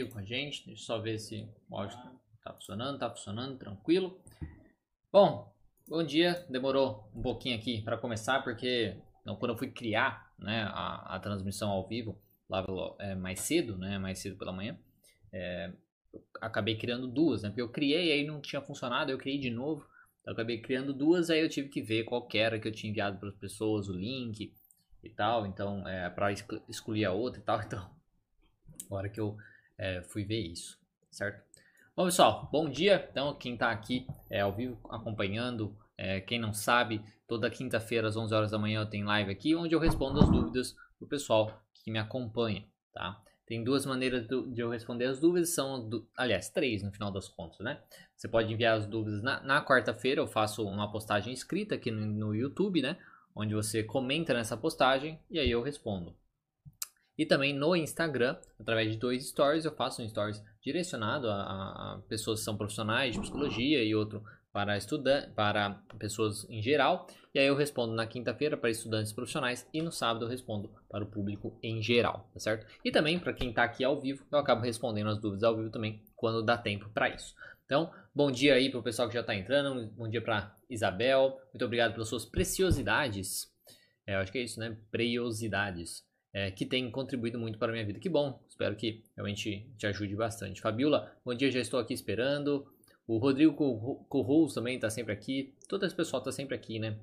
com a gente. Deixa eu só ver se o áudio tá funcionando, tá funcionando, tranquilo. Bom, bom dia. Demorou um pouquinho aqui para começar, porque não, quando eu fui criar né, a, a transmissão ao vivo, lá é, mais cedo, né, mais cedo pela manhã, é, acabei criando duas, né? Porque eu criei aí não tinha funcionado, eu criei de novo. Então, eu acabei criando duas, aí eu tive que ver qual que era que eu tinha enviado para as pessoas, o link e tal. Então, é, para excluir a outra e tal. Então, hora que eu é, fui ver isso, certo? Bom, pessoal, bom dia. Então, quem está aqui é, ao vivo acompanhando, é, quem não sabe, toda quinta-feira às 11 horas da manhã eu tenho live aqui, onde eu respondo as dúvidas do pessoal que me acompanha, tá? Tem duas maneiras de eu responder as dúvidas, são, aliás, três no final das contas, né? Você pode enviar as dúvidas na, na quarta-feira, eu faço uma postagem escrita aqui no, no YouTube, né? Onde você comenta nessa postagem e aí eu respondo. E também no Instagram, através de dois stories, eu faço um stories direcionado a, a, pessoas que são profissionais de psicologia e outro para estudantes, para pessoas em geral. E aí eu respondo na quinta-feira para estudantes profissionais e no sábado eu respondo para o público em geral, tá certo? E também para quem está aqui ao vivo, eu acabo respondendo as dúvidas ao vivo também quando dá tempo para isso. Então, bom dia aí para o pessoal que já está entrando, bom dia para Isabel, muito obrigado pelas suas preciosidades. É, eu acho que é isso, né? Preciosidades. É, que tem contribuído muito para a minha vida. Que bom, espero que realmente te ajude bastante. Fabiola, bom dia, já estou aqui esperando. O Rodrigo Corruz também está sempre aqui. Todo esse pessoal está sempre aqui, né?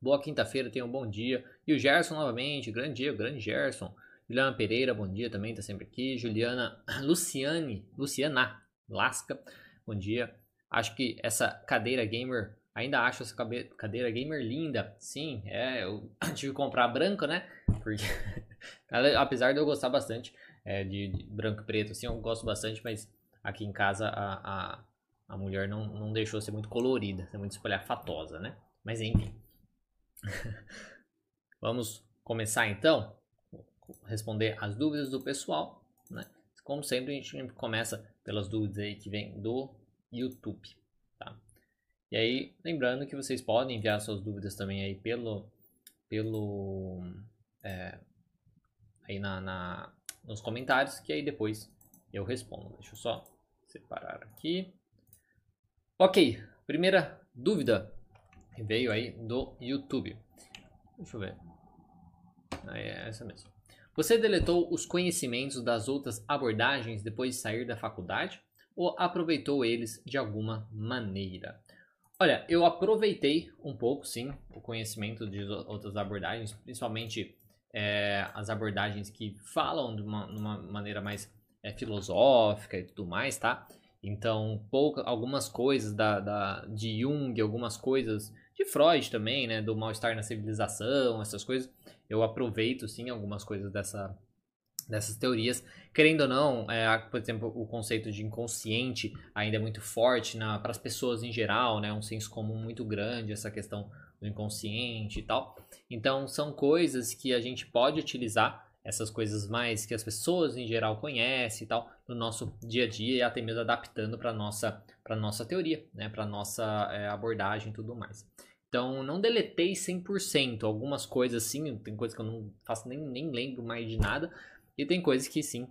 Boa quinta-feira, tenha um bom dia. E o Gerson novamente, grande dia, grande Gerson. Juliana Pereira, bom dia também, está sempre aqui. Juliana, Luciane, Luciana Lasca, bom dia. Acho que essa cadeira gamer, ainda acho essa cadeira gamer linda. Sim, é, eu tive que comprar branca, né? Porque, apesar de eu gostar bastante é, de, de, branco e preto, assim, eu gosto bastante, mas aqui em casa a, a a mulher não, não deixou ser muito colorida, ser muito espalhafatosa, né? Mas enfim. Vamos começar então responder as dúvidas do pessoal, né? Como sempre, a gente começa pelas dúvidas aí que vem do YouTube? E aí, lembrando que vocês podem enviar suas dúvidas também aí pelo, pelo, é, aí na, na, nos comentários, que aí depois eu respondo. Deixa eu só separar aqui. Ok, primeira dúvida veio aí do YouTube. Deixa eu ver. Ah, é essa mesmo. Você deletou os conhecimentos das outras abordagens depois de sair da faculdade ou aproveitou eles de alguma maneira? Olha, eu aproveitei um pouco, sim, o conhecimento de outras abordagens, principalmente é, as abordagens que falam de uma, uma maneira mais é, filosófica e tudo mais, tá? Então, pouca, algumas coisas da, da, de Jung, algumas coisas de Freud também, né? Do mal-estar na civilização, essas coisas. Eu aproveito, sim, algumas coisas dessa, dessas teorias. Querendo ou não, é, por exemplo, o conceito de inconsciente ainda é muito forte para as pessoas em geral, né? Um senso comum muito grande, essa questão do inconsciente e tal. Então, são coisas que a gente pode utilizar essas coisas mais que as pessoas em geral conhecem e tal no nosso dia a dia e até mesmo adaptando para nossa para nossa teoria, né, para nossa é, abordagem e tudo mais. Então, não deletei 100%, algumas coisas assim, tem coisas que eu não faço nem, nem lembro mais de nada, e tem coisas que sim,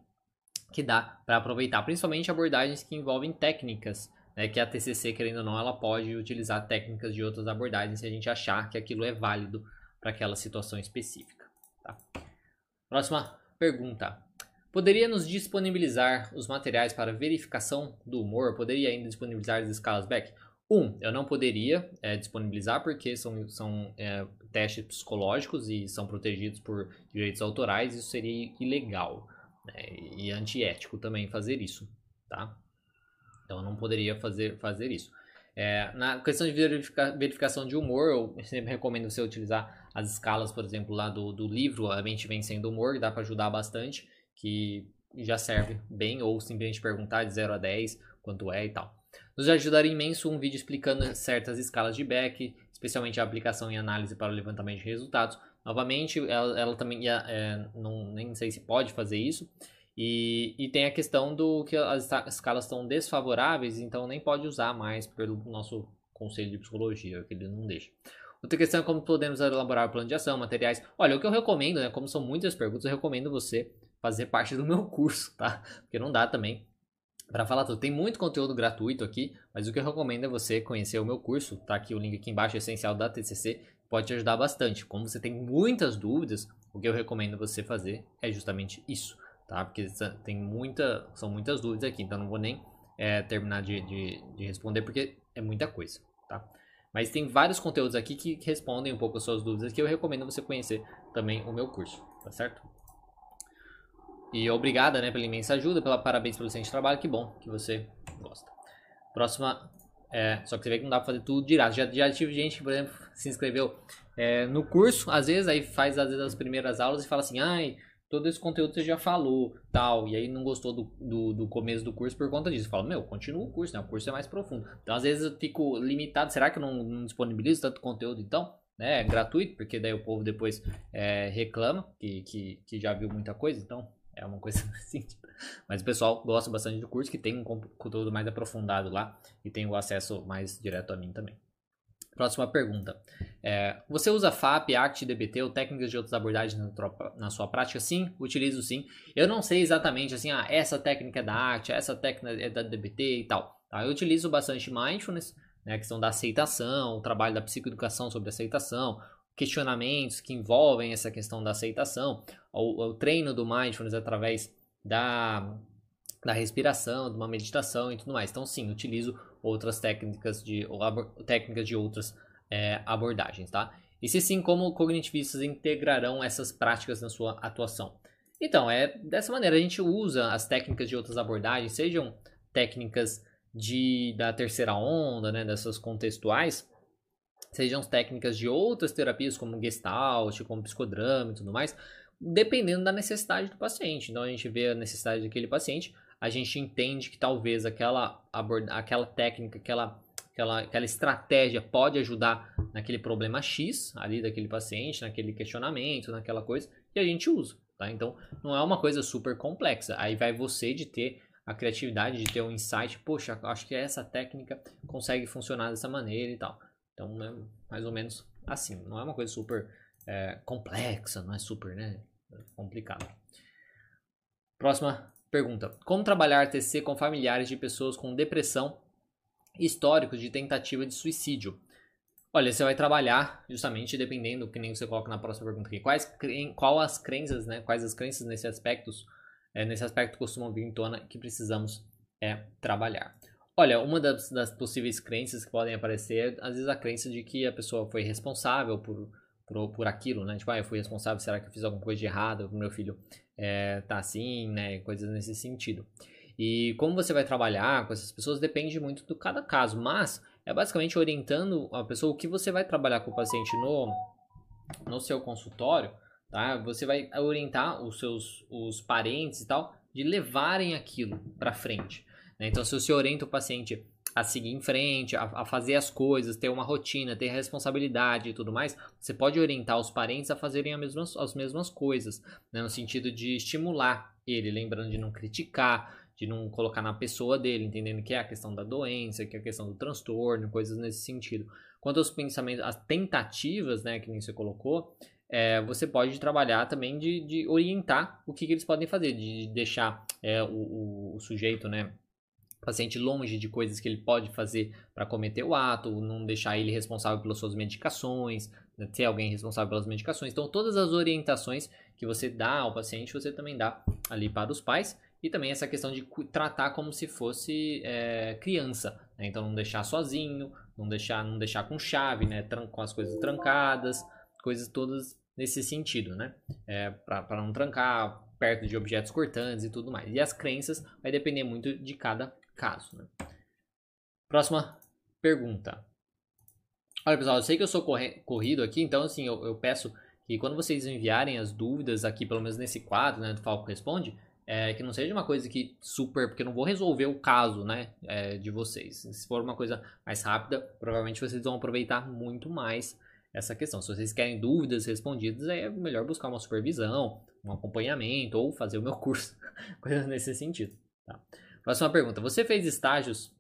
que dá para aproveitar, principalmente abordagens que envolvem técnicas, né, que a TCC, querendo ou não, ela pode utilizar técnicas de outras abordagens se a gente achar que aquilo é válido para aquela situação específica. Tá? Próxima pergunta. Poderia nos disponibilizar os materiais para verificação do humor? Poderia ainda disponibilizar as escalas Beck? Um, eu não poderia é, disponibilizar porque são, são é, testes psicológicos e são protegidos por direitos autorais. Isso seria ilegal né, e antiético também fazer isso, tá? Então eu não poderia fazer, fazer isso. É, na questão de verifica, verificação de humor, eu sempre recomendo você utilizar as escalas, por exemplo, lá do, do livro, A Mente Vencendo o Humor, dá para ajudar bastante, que já serve bem, ou simplesmente perguntar de 0 a 10 quanto é e tal. Nos ajudaria imenso um vídeo explicando certas escalas de Beck, especialmente a aplicação e análise para o levantamento de resultados. Novamente, ela, ela também ia, é, não, nem sei se pode fazer isso. E, e tem a questão do que as escalas estão desfavoráveis, então nem pode usar mais pelo nosso conselho de psicologia, que ele não deixa. Outra questão é como podemos elaborar o plano de ação, materiais. Olha, o que eu recomendo, né, como são muitas perguntas, eu recomendo você fazer parte do meu curso, tá? Porque não dá também para falar tudo. Tem muito conteúdo gratuito aqui, mas o que eu recomendo é você conhecer o meu curso, tá aqui o link aqui embaixo, essencial da TCC, pode te ajudar bastante. Como você tem muitas dúvidas, o que eu recomendo você fazer é justamente isso, tá? Porque tem muita, são muitas dúvidas aqui, então não vou nem é, terminar de, de, de, responder porque é muita coisa, tá? Mas tem vários conteúdos aqui que respondem um pouco as suas dúvidas que eu recomendo você conhecer também o meu curso, tá certo? E obrigada, né, pela imensa ajuda, pela parabéns pelo excelente trabalho, que bom que você gosta. Próxima, é, só que você vê que não dá pra fazer tudo direto. Já, já tive gente que, por exemplo, se inscreveu é, no curso, às vezes, aí faz às vezes as primeiras aulas e fala assim, ai, todo esse conteúdo você já falou, tal, e aí não gostou do, do, do começo do curso por conta disso. Fala, meu, continua o curso, né? O curso é mais profundo. Então, às vezes eu fico limitado, será que eu não, não disponibilizo tanto conteúdo então? Né? É gratuito, porque daí o povo depois é, reclama que, que, que já viu muita coisa, então é uma coisa assim. Mas o pessoal gosta bastante do curso, que tem um conteúdo mais aprofundado lá e tem o acesso mais direto a mim também. Próxima pergunta. É, você usa FAP, ACT, DBT ou técnicas de outras abordagens na, tropa, na, sua prática? Sim, utilizo sim. Eu não sei exatamente assim, ah, essa técnica é da ACT, essa técnica é da DBT e tal. Tá? Eu utilizo bastante Mindfulness, né, a questão da aceitação, o trabalho da psicoeducação sobre aceitação, questionamentos que envolvem essa questão da aceitação, o, o treino do mindfulness através da, da respiração, de uma meditação e tudo mais. Então, sim, utilizo outras técnicas de, técnicas de outras é, abordagens, tá? E se sim, como cognitivistas integrarão essas práticas na sua atuação? Então, é dessa maneira a gente usa as técnicas de outras abordagens, sejam técnicas de, da terceira onda, né, dessas contextuais, sejam técnicas de outras terapias, como Gestalt, como psicodrama e tudo mais, dependendo da necessidade do paciente. Então a gente vê a necessidade daquele paciente, a gente entende que talvez aquela, aquela técnica, aquela, aquela, aquela estratégia pode ajudar naquele problema X ali daquele paciente, naquele questionamento, naquela coisa, e a gente usa. Tá? Então não é uma coisa super complexa. Aí vai você de ter a criatividade, de ter um insight, poxa, acho que essa técnica consegue funcionar dessa maneira e tal. Então é mais ou menos assim. Não é uma coisa super é, complexa, não é super né, complicado. Próxima pergunta: Como trabalhar TC com familiares de pessoas com depressão históricos de tentativa de suicídio? Olha, você vai trabalhar justamente dependendo, que nem você coloca na próxima pergunta aqui, quais, qual as crenças, né? Quais as crenças nesse aspectos, é, nesse aspecto costumam vir em tona que precisamos é, trabalhar. Olha, uma das, das, possíveis crenças que podem aparecer, às vezes a crença de que a pessoa foi responsável por, por, por aquilo, né? Tipo, ah, eu fui responsável, será que eu fiz alguma coisa de errado, meu filho é, tá assim, né? Coisas nesse sentido. E como você vai trabalhar com essas pessoas depende muito do cada caso, mas é basicamente orientando a pessoa o que você vai trabalhar com o paciente no, no seu consultório, tá? Você vai orientar os seus os parentes e tal de levarem aquilo para frente. Né? Então, se você orienta o paciente a seguir em frente, a, a, fazer as coisas, ter uma rotina, ter responsabilidade e tudo mais, você pode orientar os parentes a fazerem as mesmas, as mesmas coisas, né? no sentido de estimular ele, lembrando de não criticar, de não colocar na pessoa dele, entendendo que é a questão da doença, que é a questão do transtorno, coisas nesse sentido. Quanto aos pensamentos, as tentativas, né, que nem você colocou, é, você pode trabalhar também de, de orientar o que, que, eles podem fazer, de deixar é, o, o, o sujeito, né, paciente longe de coisas que ele pode fazer para cometer o ato, não deixar ele responsável pelas suas medicações, né, ter alguém responsável pelas medicações. Então, todas as orientações que você dá ao paciente, você também dá ali para os pais. E também essa questão de tratar como se fosse é, criança. Né? Então, não deixar sozinho, não deixar, não deixar com chave, né? com as coisas trancadas, coisas todas nesse sentido, né? É, para não trancar perto de objetos cortantes e tudo mais. E as crenças vai depender muito de cada caso. Né? Próxima pergunta. Olha, pessoal, eu sei que eu sou corrido aqui, então assim, eu, eu, peço que quando vocês enviarem as dúvidas aqui, pelo menos nesse quadro, né, do Falco Responde, é, que não seja uma coisa que super, porque eu não vou resolver o caso, né, é, de vocês. Se for uma coisa mais rápida, provavelmente vocês vão aproveitar muito mais essa questão. Se vocês querem dúvidas respondidas, é melhor buscar uma supervisão, um acompanhamento ou fazer o meu curso, coisas nesse sentido, tá? Próxima pergunta. Você fez estágios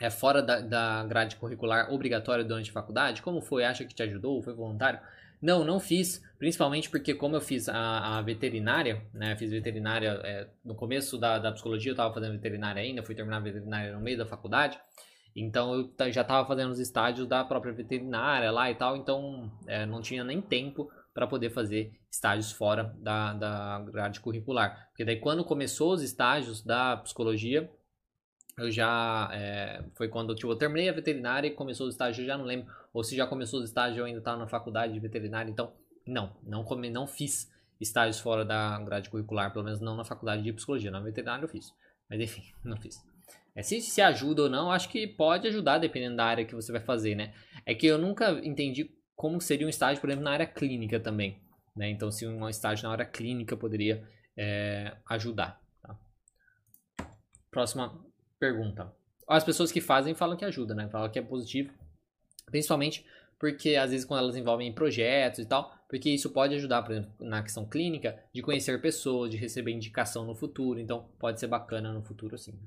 é, fora da, da grade curricular obrigatória durante a faculdade? Como foi? Acha que te ajudou? Foi voluntário? Não, não fiz, principalmente porque como eu fiz a, a veterinária, né, fiz veterinária é, no começo da, da psicologia, eu estava fazendo veterinária ainda, fui terminar veterinária no meio da faculdade, então eu já estava fazendo os estágios da própria veterinária lá e tal, então é, não tinha nem tempo para poder fazer estágios fora da, da grade curricular. Porque daí quando começou os estágios da psicologia, eu já é, foi quando tipo, eu terminei a veterinária e começou os estágios, eu já não lembro, ou se já começou os estágios eu ainda estava na faculdade de veterinária, então não, não come, não fiz estágios fora da grade curricular, pelo menos não na faculdade de psicologia, na veterinária eu fiz, mas enfim, não fiz. É, se se ajuda ou não, acho que pode ajudar dependendo da área que você vai fazer, né? É que eu nunca entendi como seria um estágio, por exemplo, na área clínica também, né? Então, se um estágio na área clínica poderia é, ajudar. Tá? Próxima pergunta. As pessoas que fazem falam que ajuda, né? Falam que é positivo, principalmente porque às vezes quando elas envolvem projetos e tal, porque isso pode ajudar, por exemplo, na questão clínica, de conhecer pessoas, de receber indicação no futuro, então pode ser bacana no futuro sim.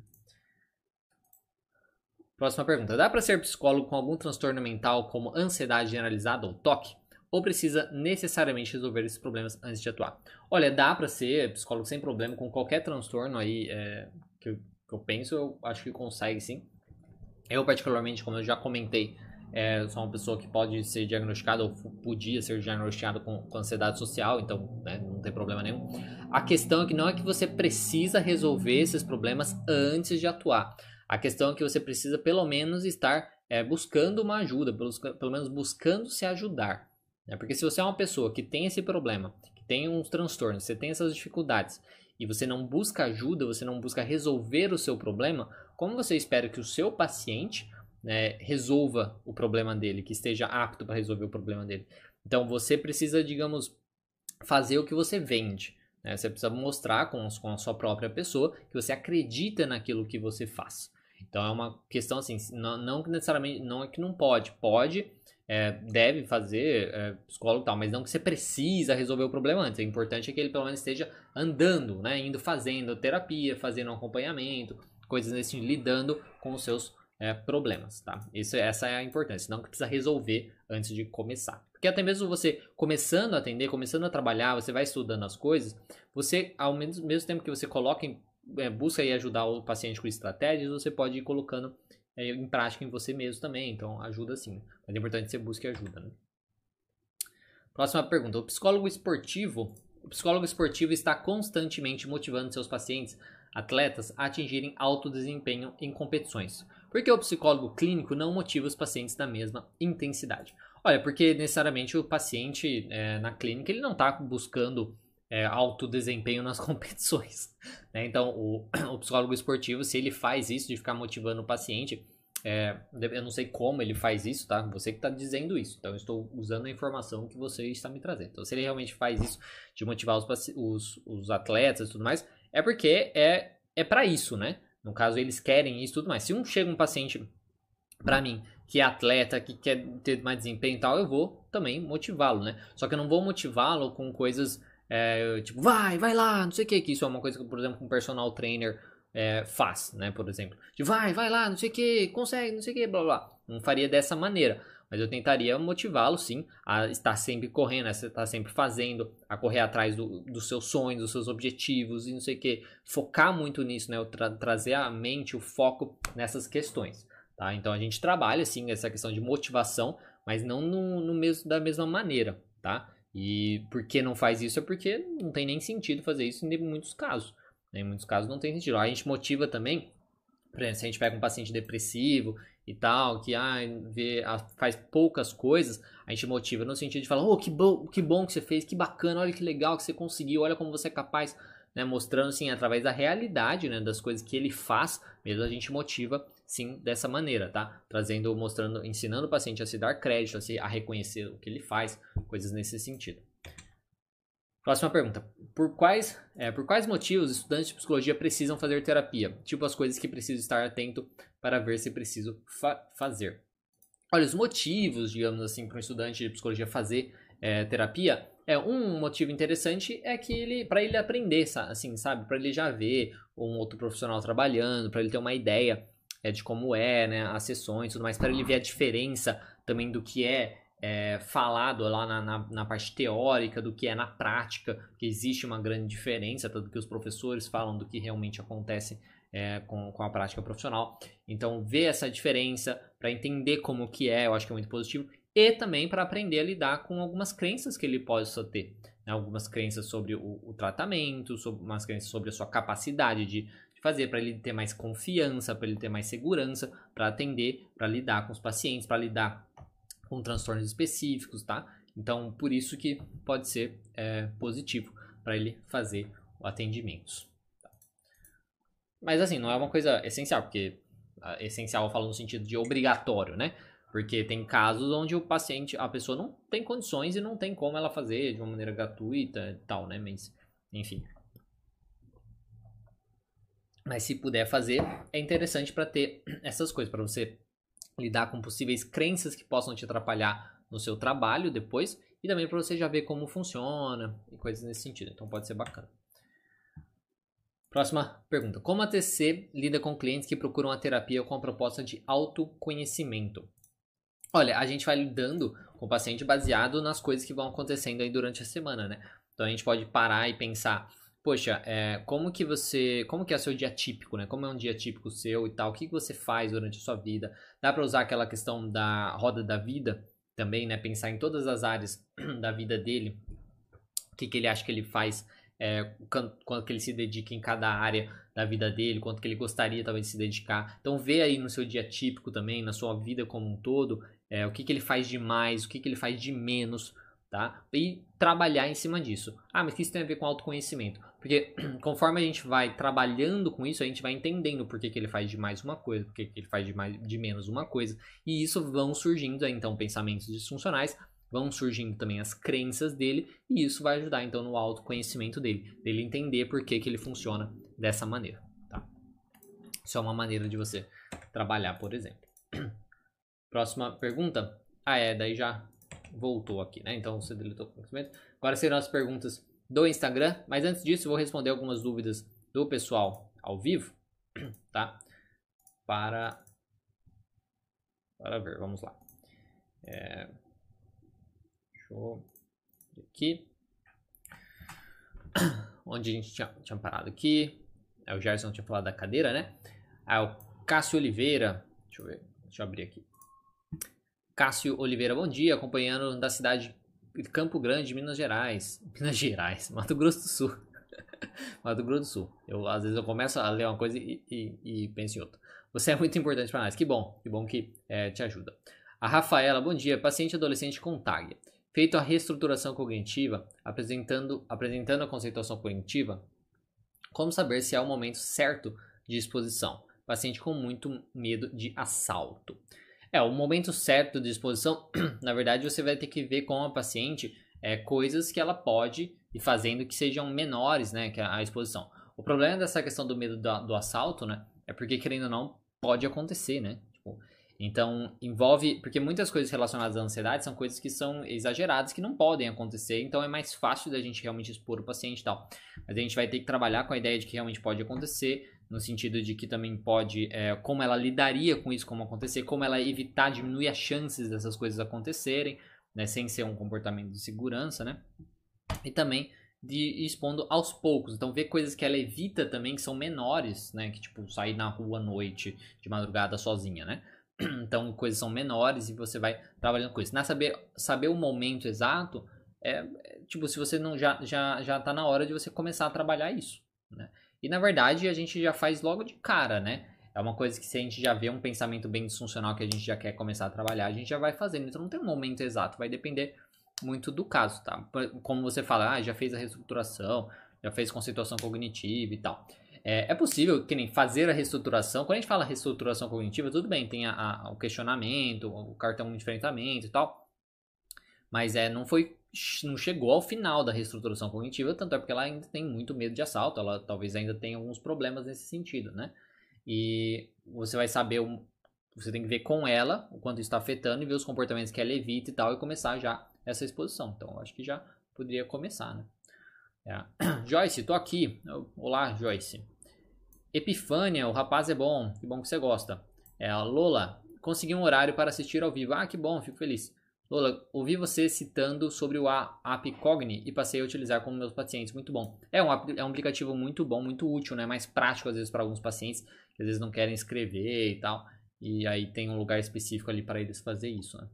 Próxima pergunta. Dá para ser psicólogo com algum transtorno mental como ansiedade generalizada ou toque? Ou precisa necessariamente resolver esses problemas antes de atuar? Olha, dá para ser psicólogo sem problema com qualquer transtorno aí é, que, eu, que, eu, penso, eu acho que consegue sim. Eu, particularmente, como eu já comentei, é, sou uma pessoa que pode ser diagnosticada ou podia ser diagnosticada com, com ansiedade social, então né, não tem problema nenhum. A questão é que não é que você precisa resolver esses problemas antes de atuar. A questão é que você precisa pelo menos estar é, buscando uma ajuda, pelo, pelo menos buscando se ajudar. Né? Porque se você é uma pessoa que tem esse problema, que tem uns transtornos, você tem essas dificuldades e você não busca ajuda, você não busca resolver o seu problema, como você espera que o seu paciente né, resolva o problema dele, que esteja apto para resolver o problema dele? Então você precisa, digamos, fazer o que você vende. Né? Você precisa mostrar com, com a sua própria pessoa que você acredita naquilo que você faz. Então é uma questão assim, não, necessariamente, não é que não pode, pode, é, deve fazer é, psicólogo e tal, mas não que você precisa resolver o problema antes. O importante é que ele pelo menos esteja andando, né, indo fazendo terapia, fazendo acompanhamento, coisas nesse lidando com os seus é, problemas, tá? Isso, essa é a importância, não que precisa resolver antes de começar. Porque até mesmo você começando a atender, começando a trabalhar, você vai estudando as coisas, você, ao mesmo, mesmo tempo que você coloca em é, busca aí ajudar o paciente com estratégias, você pode ir colocando é, em prática em você mesmo também. Então, ajuda sim. Mas é importante que você busque ajuda. Né? Próxima pergunta. O psicólogo esportivo, o psicólogo esportivo está constantemente motivando seus pacientes, atletas, a atingirem alto desempenho em competições. Por que o psicólogo clínico não motiva os pacientes da mesma intensidade? Olha, porque necessariamente o paciente é, na clínica ele não está buscando é, alto desempenho nas competições. Né? Então, o, o, psicólogo esportivo, se ele faz isso de ficar motivando o paciente, é, eu não sei como ele faz isso, tá? Você que está dizendo isso. Então, eu estou usando a informação que você está me trazendo. Então, se ele realmente faz isso de motivar os, os, os atletas e tudo mais, é porque é, é para isso, né? No caso, eles querem isso e tudo mais. Se um chega um paciente para mim que é atleta, que quer ter mais desempenho e tal, eu vou também motivá-lo, né? Só que eu não vou motivá-lo com coisas é, tipo, vai, vai lá, não sei o que, que isso é uma coisa que, por exemplo, um personal trainer é, faz, né, por exemplo. De vai, vai lá, não sei o que, consegue, não sei o que, blá blá. Não faria dessa maneira. Mas eu tentaria motivá-lo, sim, a estar sempre correndo, a estar sempre fazendo, a correr atrás do, dos seus sonhos, dos seus objetivos e não sei o que. Focar muito nisso, né? Tra trazer a mente, o foco nessas questões. Tá? Então a gente trabalha, sim, essa questão de motivação, mas não no, no mesmo, da mesma maneira, tá? E por que não faz isso? É porque não tem nem sentido fazer isso em muitos casos. Em muitos casos não tem sentido. A gente motiva também, por exemplo, se a gente pega um paciente depressivo e tal, que ah, vê, faz poucas coisas, a gente motiva no sentido de falar, oh, que bom, que bom que você fez, que bacana, olha que legal que você conseguiu, olha como você é capaz, né? Mostrando assim, através da realidade, né, das coisas que ele faz, mesmo a gente motiva sim dessa maneira, tá? Trazendo, mostrando, ensinando o paciente a se dar crédito, a, se, a reconhecer o que ele faz, coisas nesse sentido. Próxima pergunta. Por quais, é, por quais motivos estudantes de psicologia precisam fazer terapia? Tipo as coisas que preciso estar atento para ver se preciso fa fazer. Olha, os motivos, digamos assim, para um estudante de psicologia fazer é, terapia é um motivo interessante é que ele para ele aprender, assim, sabe, para ele já ver um outro profissional trabalhando, para ele ter uma ideia é, de como é, né, as sessões e tudo mais, para ele ver a diferença também do que é, é, falado lá na, na, na, parte teórica do que é na prática, que existe uma grande diferença, tanto que os professores falam do que realmente acontece é, com, com a prática profissional. Então, ver essa diferença para entender como que é, eu acho que é muito positivo. E também para aprender a lidar com algumas crenças que ele possa ter. Né? Algumas crenças sobre o, o tratamento, sobre, umas crenças sobre a sua capacidade de, fazer, para ele ter mais confiança, para ele ter mais segurança, para atender, para lidar com os pacientes, para lidar com transtornos específicos, tá? Então, por isso que pode ser é, positivo para ele fazer o atendimento. Mas assim, não é uma coisa essencial, porque essencial eu falo no sentido de obrigatório, né? Porque tem casos onde o paciente, a pessoa não tem condições e não tem como ela fazer de uma maneira gratuita e tal, né? Mas, enfim. Mas se puder fazer, é interessante para ter essas coisas, para você lidar com possíveis crenças que possam te atrapalhar no seu trabalho depois e também para você já ver como funciona e coisas nesse sentido. Então pode ser bacana. Próxima pergunta. Como a TC lida com clientes que procuram a terapia com a proposta de autoconhecimento? Olha, a gente vai lidando com o paciente baseado nas coisas que vão acontecendo aí durante a semana, né? Então a gente pode parar e pensar, poxa, é, como que você, como que é o seu dia típico, né? Como é um dia típico seu e tal? O que, que você faz durante a sua vida? Dá para usar aquela questão da roda da vida também, né? Pensar em todas as áreas da vida dele, o que, que ele acha que ele faz é, quanto que ele se dedica em cada área da vida dele, quanto que ele gostaria talvez de se dedicar. Então vê aí no seu dia típico também, na sua vida como um todo, é, o que, que ele faz de mais, o que, que ele faz de menos, tá? E trabalhar em cima disso. Ah, mas o que isso tem a ver com autoconhecimento? Porque conforme a gente vai trabalhando com isso, a gente vai entendendo por que, que ele faz de mais uma coisa, por que, que ele faz de, mais, de menos uma coisa. E isso vão surgindo então pensamentos disfuncionais vão surgindo também as crenças dele e isso vai ajudar então no autoconhecimento dele, dele entender por que, que ele funciona dessa maneira, tá? Isso é uma maneira de você trabalhar, por exemplo. Próxima pergunta. Ah, é, daí já voltou aqui, né? Então você deletou o conhecimento. Agora serão as perguntas do Instagram, mas antes disso vou responder algumas dúvidas do pessoal ao vivo, tá? Para para ver, vamos lá. É... Deixa eu aqui. Onde a gente tinha, tinha parado aqui. É, o Gerson tinha falado da cadeira, né? Ah, o Cássio Oliveira. Deixa eu ver. Deixa eu abrir aqui. Cássio Oliveira, bom dia. Acompanhando da cidade de Campo Grande, Minas Gerais. Minas Gerais, Mato Grosso do Sul. Mato Grosso do Sul. Eu, às vezes eu começo a ler uma coisa e, e, e penso em outra. Você é muito importante para nós. Que bom, que bom que é, te ajuda. A Rafaela, bom dia. Paciente adolescente com TAG. Feito a reestruturação cognitiva, apresentando, apresentando a conceituação cognitiva, como saber se é o momento certo de exposição? Paciente com muito medo de assalto. É, o momento certo de exposição, na verdade, você vai ter que ver com a paciente é, coisas que ela pode ir fazendo que sejam menores, né, que a, a exposição. O problema dessa questão do medo do, do assalto, né, é porque, querendo ou não, pode acontecer, né? Tipo, então, envolve. Porque muitas coisas relacionadas à ansiedade são coisas que são exageradas, que não podem acontecer. Então, é mais fácil da gente realmente expor o paciente e tal. Mas a gente vai ter que trabalhar com a ideia de que realmente pode acontecer, no sentido de que também pode. É, como ela lidaria com isso, como acontecer, como ela evitar, diminuir as chances dessas coisas acontecerem, né, sem ser um comportamento de segurança, né? E também de expondo aos poucos. Então, ver coisas que ela evita também, que são menores, né? Que, tipo, sair na rua à noite, de madrugada sozinha, né? Então, coisas são menores e você vai trabalhando com isso. Na saber, saber o momento exato, é, é, tipo, se você não já, já, já tá na hora de você começar a trabalhar isso, né? E na verdade a gente já faz logo de cara, né? É uma coisa que se a gente já vê um pensamento bem disfuncional que a gente já quer começar a trabalhar, a gente já vai fazendo. Então não tem um momento exato, vai depender muito do caso, tá? Como você fala, ah, já fez a reestruturação, já fez conceituação cognitiva e tal. É, é, possível, que nem fazer a reestruturação. Quando a gente fala reestruturação cognitiva, tudo bem, tem a, a, o questionamento, o cartão de enfrentamento e tal. Mas é, não foi. Não chegou ao final da reestruturação cognitiva, tanto é porque ela ainda tem muito medo de assalto, ela talvez ainda tenha alguns problemas nesse sentido, né? E você vai saber, você tem que ver com ela o quanto está afetando e ver os comportamentos que ela evita e tal, e começar já essa exposição. Então, acho que já poderia começar, né? É. Joyce, tô aqui. Olá, Joyce. Epifânia, o rapaz é bom, que bom que você gosta. É, Lola, consegui um horário para assistir ao vivo. Ah, que bom, fico feliz. Lola, ouvi você citando sobre o app Cogni e passei a utilizar com meus pacientes. Muito bom. É um, é um aplicativo muito bom, muito útil, né? Mais prático às vezes para alguns pacientes que às vezes não querem escrever e tal. E aí tem um lugar específico ali para eles fazer isso, né?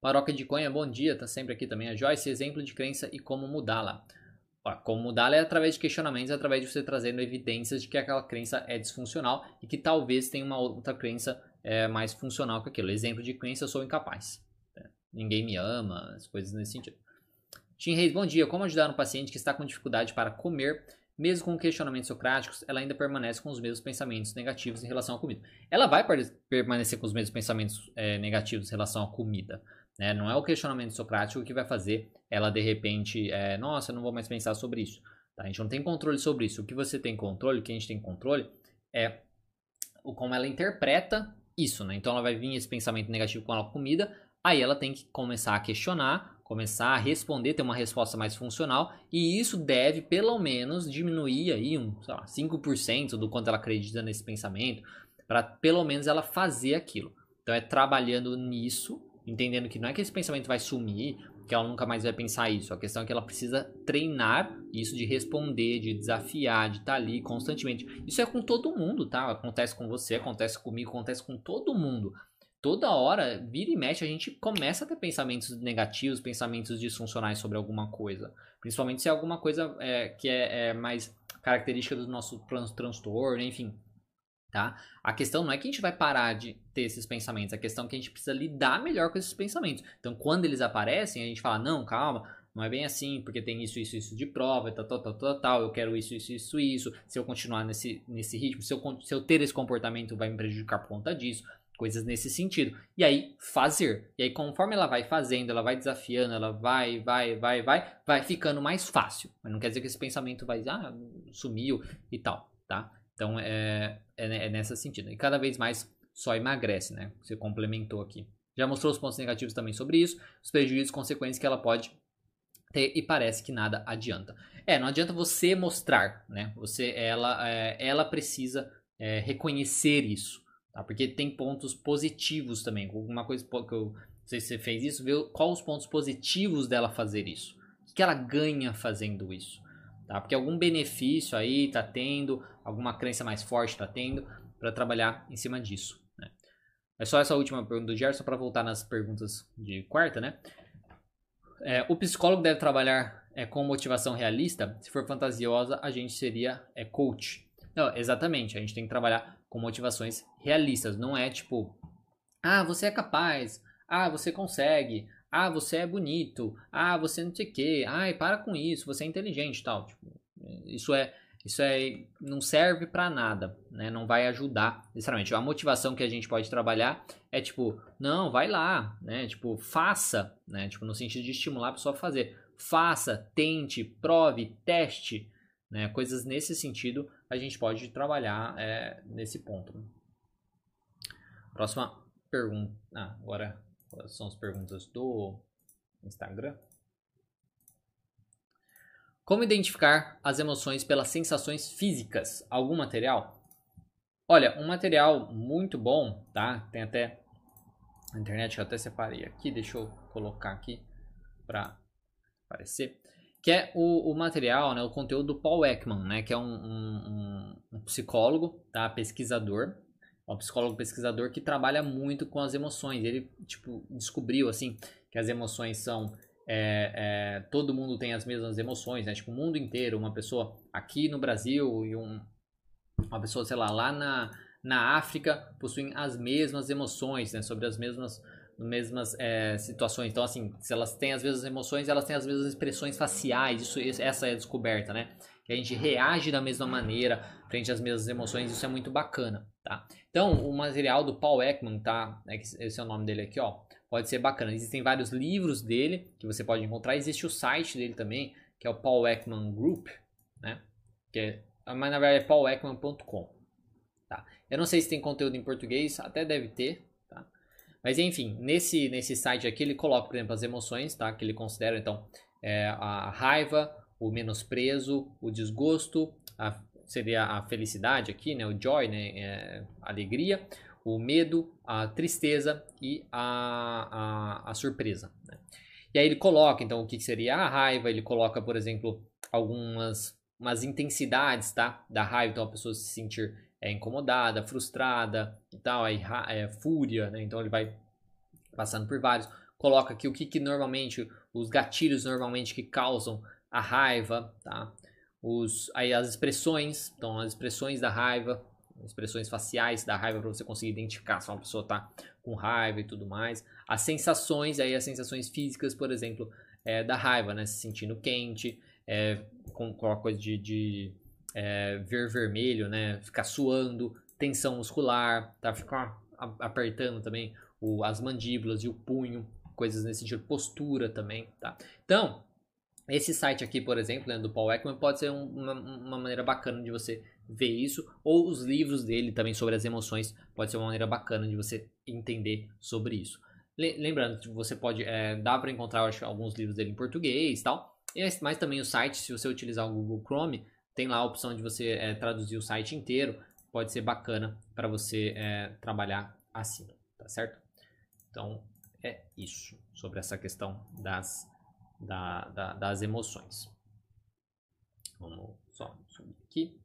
Paróquia de Conha, bom dia, tá sempre aqui também a Joyce, exemplo de crença e como mudá-la. Como mudá-la é através de questionamentos, através de você trazendo evidências de que aquela crença é disfuncional e que talvez tenha uma outra crença é, mais funcional que aquilo. Exemplo de crença, eu sou incapaz. Ninguém me ama, as coisas nesse sentido. Tim Reis, bom dia. Como ajudar um paciente que está com dificuldade para comer, mesmo com questionamentos socráticos, ela ainda permanece com os mesmos pensamentos negativos em relação à comida? Ela vai permanecer com os mesmos pensamentos é, negativos em relação à comida. Né? Não é o questionamento socrático que vai fazer ela de repente, é, nossa, eu não vou mais pensar sobre isso. Tá? A gente não tem controle sobre isso. O que você tem controle, o que a gente tem controle, é o como ela interpreta isso. Né? Então ela vai vir esse pensamento negativo com a comida, aí ela tem que começar a questionar, começar a responder, ter uma resposta mais funcional, e isso deve pelo menos diminuir aí um, sei lá, 5% do quanto ela acredita nesse pensamento, para pelo menos ela fazer aquilo. Então é trabalhando nisso entendendo que não é que esse pensamento vai sumir, que ela nunca mais vai pensar isso. A questão é que ela precisa treinar isso de responder, de desafiar, de estar tá ali constantemente. Isso é com todo mundo, tá? Acontece com você, acontece comigo, acontece com todo mundo. Toda hora, vira e mexe, a gente começa a ter pensamentos negativos, pensamentos disfuncionais sobre alguma coisa. Principalmente se é alguma coisa é, que é, é mais característica do nosso transtorno, enfim. Tá? A questão não é que a gente vai parar de ter esses pensamentos, a questão é que a gente precisa lidar melhor com esses pensamentos. Então, quando eles aparecem, a gente fala: não, calma, não é bem assim, porque tem isso, isso, isso de prova, tal, tal, tal, tal, tal, eu quero isso, isso, isso, isso. Se eu continuar nesse, nesse ritmo, se eu, se eu ter esse comportamento, vai me prejudicar por conta disso. Coisas nesse sentido. E aí, fazer. E aí, conforme ela vai fazendo, ela vai desafiando, ela vai, vai, vai, vai, vai ficando mais fácil. Mas não quer dizer que esse pensamento vai, ah, sumiu e tal, tá? Então é, é, é nessa sentido. E cada vez mais só emagrece, né? Você complementou aqui. Já mostrou os pontos negativos também sobre isso, os prejuízos, consequências que ela pode ter e parece que nada adianta. É, não adianta você mostrar, né? Você, ela, é, ela precisa é, reconhecer isso, tá? Porque tem pontos positivos também. Alguma coisa que eu não sei se você fez isso, ver quais os pontos positivos dela fazer isso. O que ela ganha fazendo isso? Tá? Porque algum benefício aí está tendo, alguma crença mais forte está tendo, para trabalhar em cima disso. Né? É só essa última pergunta do Gerson para voltar nas perguntas de quarta, né? É, o psicólogo deve trabalhar é, com motivação realista. Se for fantasiosa, a gente seria é, coach. Não, exatamente. A gente tem que trabalhar com motivações realistas. Não é tipo, ah, você é capaz, ah, você consegue, ah, você é bonito. Ah, você não sei o quê. Ai, para com isso. Você é inteligente, tal. Tipo, isso é isso é não serve para nada, né? Não vai ajudar necessariamente. A motivação que a gente pode trabalhar é tipo, não, vai lá, né? Tipo, faça, né? Tipo, no sentido de estimular a pessoa a fazer. Faça, tente, prove, teste, né? Coisas nesse sentido a gente pode trabalhar é, nesse ponto. Próxima pergunta. Ah, agora são as perguntas do Instagram. Como identificar as emoções pelas sensações físicas? Algum material? Olha, um material muito bom, tá? Tem até na internet, eu até separei aqui, deixa eu colocar aqui para aparecer. Que é o, o, material, né, o conteúdo do Paul Ekman, né, que é um, um, um psicólogo, tá, pesquisador, um psicólogo pesquisador que trabalha muito com as emoções. Ele, tipo, descobriu, assim, que as emoções são... É, é, todo mundo tem as mesmas emoções, né? Tipo, o mundo inteiro. Uma pessoa aqui no Brasil e um, uma pessoa, sei lá, lá na, na África possuem as mesmas emoções, né? Sobre as mesmas mesmas é, situações. Então, assim, se elas têm as mesmas emoções, elas têm as mesmas expressões faciais. Isso, essa é a descoberta, né? Que a gente reage da mesma maneira frente às mesmas emoções. Isso é muito bacana, tá? Então, o material do Paul Ekman, tá? É esse é o nome dele aqui, ó. Pode ser bacana. Existem vários livros dele que você pode encontrar. Existe o site dele também, que é o Paul Ekman Group, né? Que é, mas na verdade é paulekman.com. Tá? Eu não sei se tem conteúdo em português, até deve ter? Mas enfim, nesse, nesse site aqui ele coloca, por exemplo, as emoções, tá? Que ele considera, então, é, a raiva, o menosprezo, o desgosto, a seria a felicidade aqui, né? O joy, né? É, alegria. o medo, a tristeza e a, a, a surpresa. Né? E aí ele coloca, então, o que seria a raiva, ele coloca, por exemplo, algumas umas intensidades tá? da raiva, então a pessoa se sentir é, incomodada, frustrada e tal, aí é, fúria, né? então ele vai passando por vários. Coloca aqui o que, que normalmente, os gatilhos normalmente que causam a raiva, tá? Os, aí as expressões, então as expressões da raiva, expressões faciais da raiva para você conseguir identificar se uma pessoa está com raiva e tudo mais. As sensações, aí as sensações físicas, por exemplo, é, da raiva, né? Se sentindo quente, é, com, com a coisa de, de é, ver vermelho, né? Ficar suando, tensão muscular, tá? Ficar apertando também o, as mandíbulas e o punho, coisas nesse sentido, postura também, tá? Então, esse site aqui, por exemplo, né, do Paul Ekman, pode ser um, uma, uma maneira bacana de você ver isso, ou os livros dele também sobre as emoções, pode ser uma maneira bacana de você entender sobre isso. Lembrando você pode, é, dá para encontrar acho, alguns livros dele em português e tal, mas também o site, se você utilizar o Google Chrome, tem lá a opção de você é, traduzir o site inteiro, pode ser bacana para você é, trabalhar assim, tá certo? Então é isso sobre essa questão das, da, da, das emoções. Vamos só subir aqui.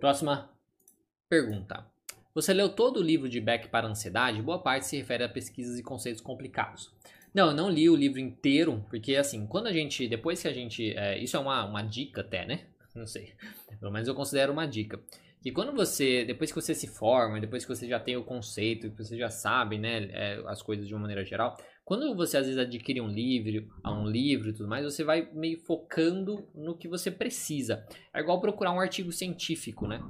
Próxima pergunta. Você leu todo o livro de Beck para ansiedade? Boa parte se refere a pesquisas e conceitos complicados. Não, eu não li o livro inteiro, porque assim, quando a gente, depois que a gente, é, isso é uma, uma dica até, né? Não sei, pelo menos eu considero uma dica. Que quando você, depois que você se forma, depois que você já tem o conceito, que você já sabe, né, é, as coisas de uma maneira geral, quando você às vezes adquire um livro, um livro e tudo mais, você vai meio focando no que você precisa. É igual procurar um artigo científico, né?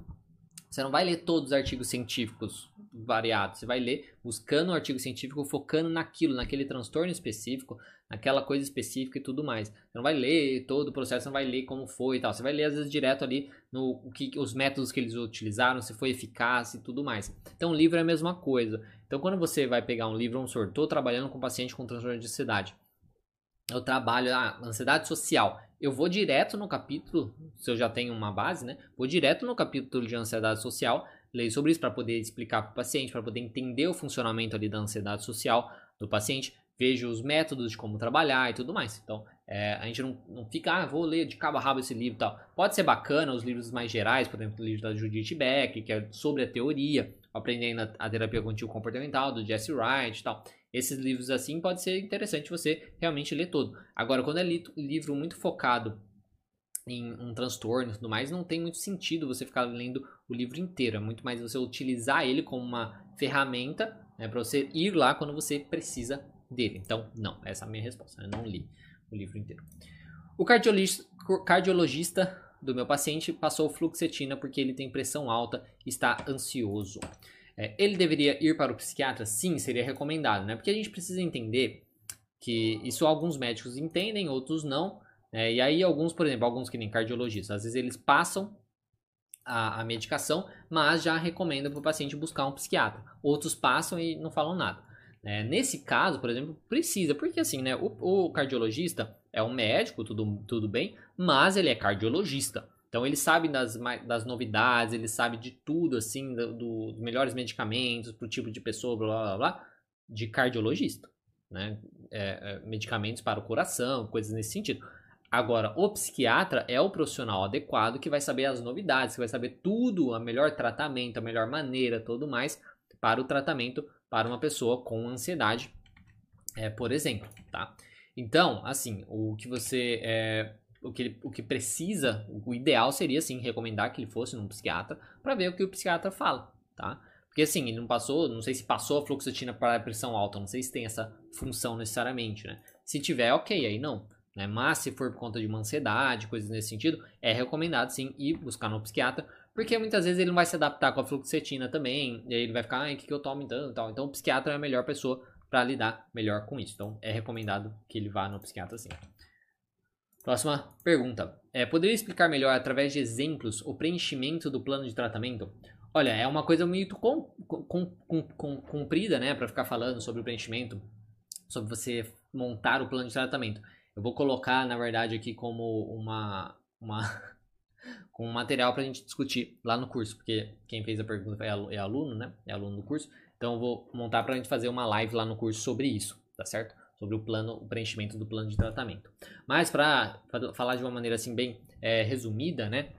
Você não vai ler todos os artigos científicos variados, você vai ler buscando um artigo científico, focando naquilo, naquele transtorno específico, naquela coisa específica e tudo mais. Você não vai ler todo o processo, você não vai ler como foi e tal. Você vai ler às vezes direto ali no o que os métodos que eles utilizaram, se foi eficaz e tudo mais. Então, o livro é a mesma coisa. Então, quando você vai pegar um livro, um estou trabalhando com paciente com transtorno de ansiedade. Eu trabalho a ah, ansiedade social. Eu vou direto no capítulo, se eu já tenho uma base, né? Vou direto no capítulo de ansiedade social, leio sobre isso para poder explicar para o paciente, para poder entender o funcionamento ali da ansiedade social do paciente, vejo os métodos de como trabalhar e tudo mais. Então, é, a gente não, não fica, ah, vou ler de cabo a rabo esse livro e tal. Pode ser bacana os livros mais gerais, por exemplo, o livro da Judith Beck, que é sobre a teoria, aprendendo a, a terapia cognitivo comportamental do Jesse Wright e tal. Esses livros assim pode ser interessante você realmente ler todo. Agora, quando é li livro muito focado em um transtorno e tudo mais, não tem muito sentido você ficar lendo o livro inteiro. É muito mais você utilizar ele como uma ferramenta né, para você ir lá quando você precisa dele. Então, não, essa é a minha resposta. Eu não li o livro inteiro. O cardiologista, cardiologista do meu paciente passou fluoxetina porque ele tem pressão alta e está ansioso. É, ele deveria ir para o psiquiatra? Sim, seria recomendado, né? Porque a gente precisa entender que isso alguns médicos entendem, outros não. Né? E aí alguns, por exemplo, alguns que nem cardiologistas, às vezes eles passam a, a medicação, mas já recomendam para o paciente buscar um psiquiatra. Outros passam e não falam nada. É, nesse caso, por exemplo, precisa, porque assim, né, o, o, cardiologista é um médico, tudo, tudo bem, mas ele é cardiologista. Então ele sabe das, das novidades, ele sabe de tudo, assim, do, do, dos melhores medicamentos para o tipo de pessoa, blá blá blá, de cardiologista. Né? É, é, medicamentos para o coração, coisas nesse sentido. Agora, o psiquiatra é o profissional adequado que vai saber as novidades, que vai saber tudo, o melhor tratamento, a melhor maneira, tudo mais para o tratamento para uma pessoa com ansiedade, é, por exemplo, tá? Então, assim, o que você é, o que, o que precisa, o ideal seria sim recomendar que ele fosse num psiquiatra para ver o que o psiquiatra fala, tá? Porque assim, ele não passou, não sei se passou a fluoxetina para a pressão alta, não sei se tem essa função necessariamente, né? Se tiver, ok, aí não. Né? Mas se for por conta de uma ansiedade, coisas nesse sentido, é recomendado sim ir buscar no psiquiatra porque muitas vezes ele não vai se adaptar com a fluoxetina também, e aí ele vai ficar, ah, o que, que eu tomo então tal. Então o psiquiatra é a melhor pessoa para lidar melhor com isso. Então é recomendado que ele vá no psiquiatra sim. Próxima pergunta. É, poderia explicar melhor, através de exemplos, o preenchimento do plano de tratamento? Olha, é uma coisa muito com, com, com, comprida, né, para ficar falando sobre o preenchimento, sobre você montar o plano de tratamento. Eu vou colocar, na verdade, aqui como uma, uma com material para a gente discutir lá no curso, porque quem fez a pergunta é aluno, né? É aluno do curso. Então eu vou montar para a gente fazer uma live lá no curso sobre isso, tá certo? Sobre o plano, o preenchimento do plano de tratamento. Mas para falar de uma maneira assim bem é, resumida, né?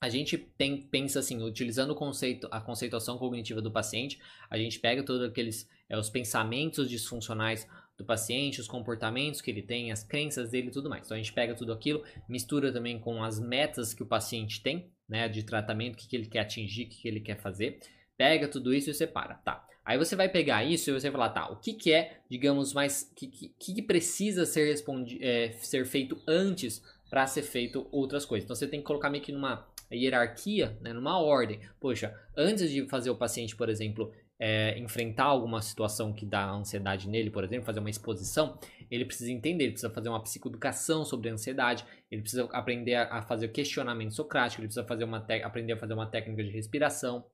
A gente tem, pensa assim, utilizando o conceito, a conceituação cognitiva do paciente, a gente pega todos aqueles é, os pensamentos disfuncionais do paciente, os comportamentos que ele tem, as crenças dele e tudo mais. Então a gente pega tudo aquilo, mistura também com as metas que o paciente tem, né, de tratamento, o que, que ele quer atingir, o que, que ele quer fazer. Pega tudo isso e separa, tá? Aí você vai pegar isso e você vai falar, tá, o que, que é, digamos, mais, que, que, que precisa ser, respondi é, ser feito antes para ser feito outras coisas. Então você tem que colocar meio que numa hierarquia, né, numa ordem. Poxa, antes de fazer o paciente, por exemplo, é, enfrentar alguma situação que dá ansiedade nele, por exemplo, fazer uma exposição, ele precisa entender, ele precisa fazer uma psicoeducação sobre a ansiedade, ele precisa aprender a, a fazer questionamento socrático, ele precisa fazer uma aprender a fazer uma técnica de respiração,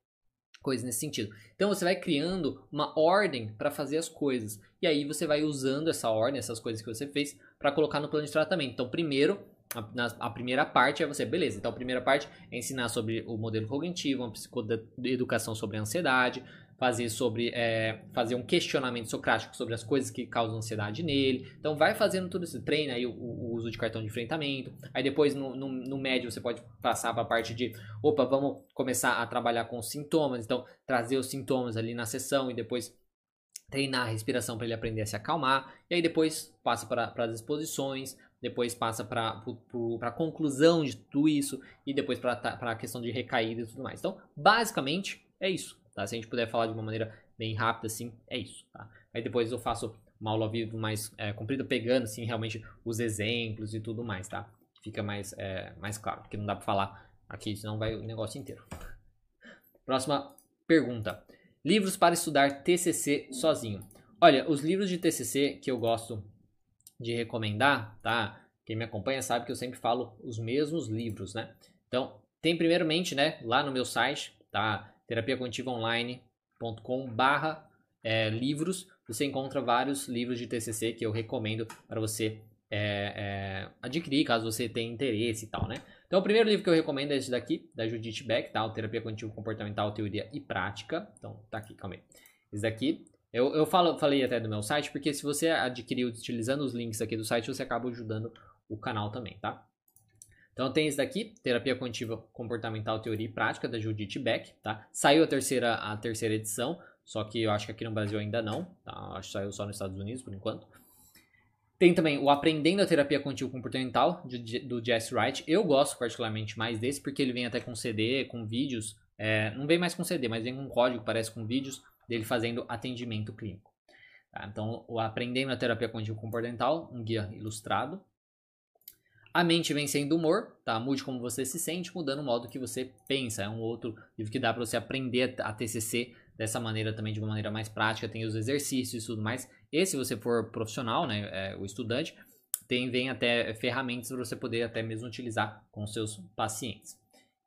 coisas nesse sentido. Então você vai criando uma ordem para fazer as coisas. E aí você vai usando essa ordem, essas coisas que você fez, para colocar no plano de tratamento. Então, primeiro, a, na, a, primeira parte é você, beleza. Então, a primeira parte é ensinar sobre o modelo cognitivo, uma psicoeducação sobre a ansiedade, fazer sobre é, fazer um questionamento socrático sobre as coisas que causam ansiedade nele. Então vai fazendo tudo isso, treina aí o, o uso de cartão de enfrentamento. Aí depois no, no, no médio você pode passar para a parte de, opa, vamos começar a trabalhar com os sintomas. Então trazer os sintomas ali na sessão e depois treinar a respiração para ele aprender a se acalmar. E aí depois passa para as exposições, depois passa para a conclusão de tudo isso e depois para a questão de recaída e tudo mais. Então, basicamente, é isso. Tá? Se a gente puder falar de uma maneira bem rápida, assim, é isso. Tá? Aí depois eu faço uma aula ao vivo mais é, comprida, pegando, assim, realmente os exemplos e tudo mais, tá? Fica mais, é, mais claro, porque não dá para falar aqui, senão vai o negócio inteiro. Próxima pergunta. Livros para estudar TCC sozinho. Olha, os livros de TCC que eu gosto de recomendar, tá? Quem me acompanha sabe que eu sempre falo os mesmos livros, né? Então, tem primeiramente, né, lá no meu site, tá? terapiacognitivaonline.com barra é, livros, você encontra vários livros de TCC que eu recomendo para você é, é, adquirir, caso você tenha interesse e tal, né? Então, o primeiro livro que eu recomendo é esse daqui, da Judith Beck, tá? O Terapia Cognitivo Comportamental, Teoria e Prática. Então, tá aqui, calma aí. Esse daqui. Eu, eu falo, falei até do meu site, porque se você adquirir utilizando os links aqui do site, você acaba ajudando o canal também, tá? Então tem esse daqui, Terapia Cognitiva Comportamental, Teoria e Prática, da Judith Beck, tá? Saiu a terceira, a terceira edição, só que eu acho que aqui no Brasil ainda não, tá? Acho que saiu só nos Estados Unidos, por enquanto. Tem também o Aprendendo a Terapia Cognitiva Comportamental, de, do Jess Wright. Eu gosto particularmente mais desse, porque ele vem até com CD, com vídeos. É, não vem mais com CD, mas vem com código, parece com vídeos dele fazendo atendimento clínico. Tá? Então, o Aprendendo a Terapia Cognitiva Comportamental, um guia ilustrado. A mente vencendo o humor, tá? Mude como você se sente, mudando o modo que você pensa. É um outro livro que dá para você aprender a TCC dessa maneira também, de uma maneira mais prática. Tem os exercícios e tudo mais. E se você for profissional, né, é, o estudante, tem, vem até ferramentas para você poder até mesmo utilizar com seus pacientes.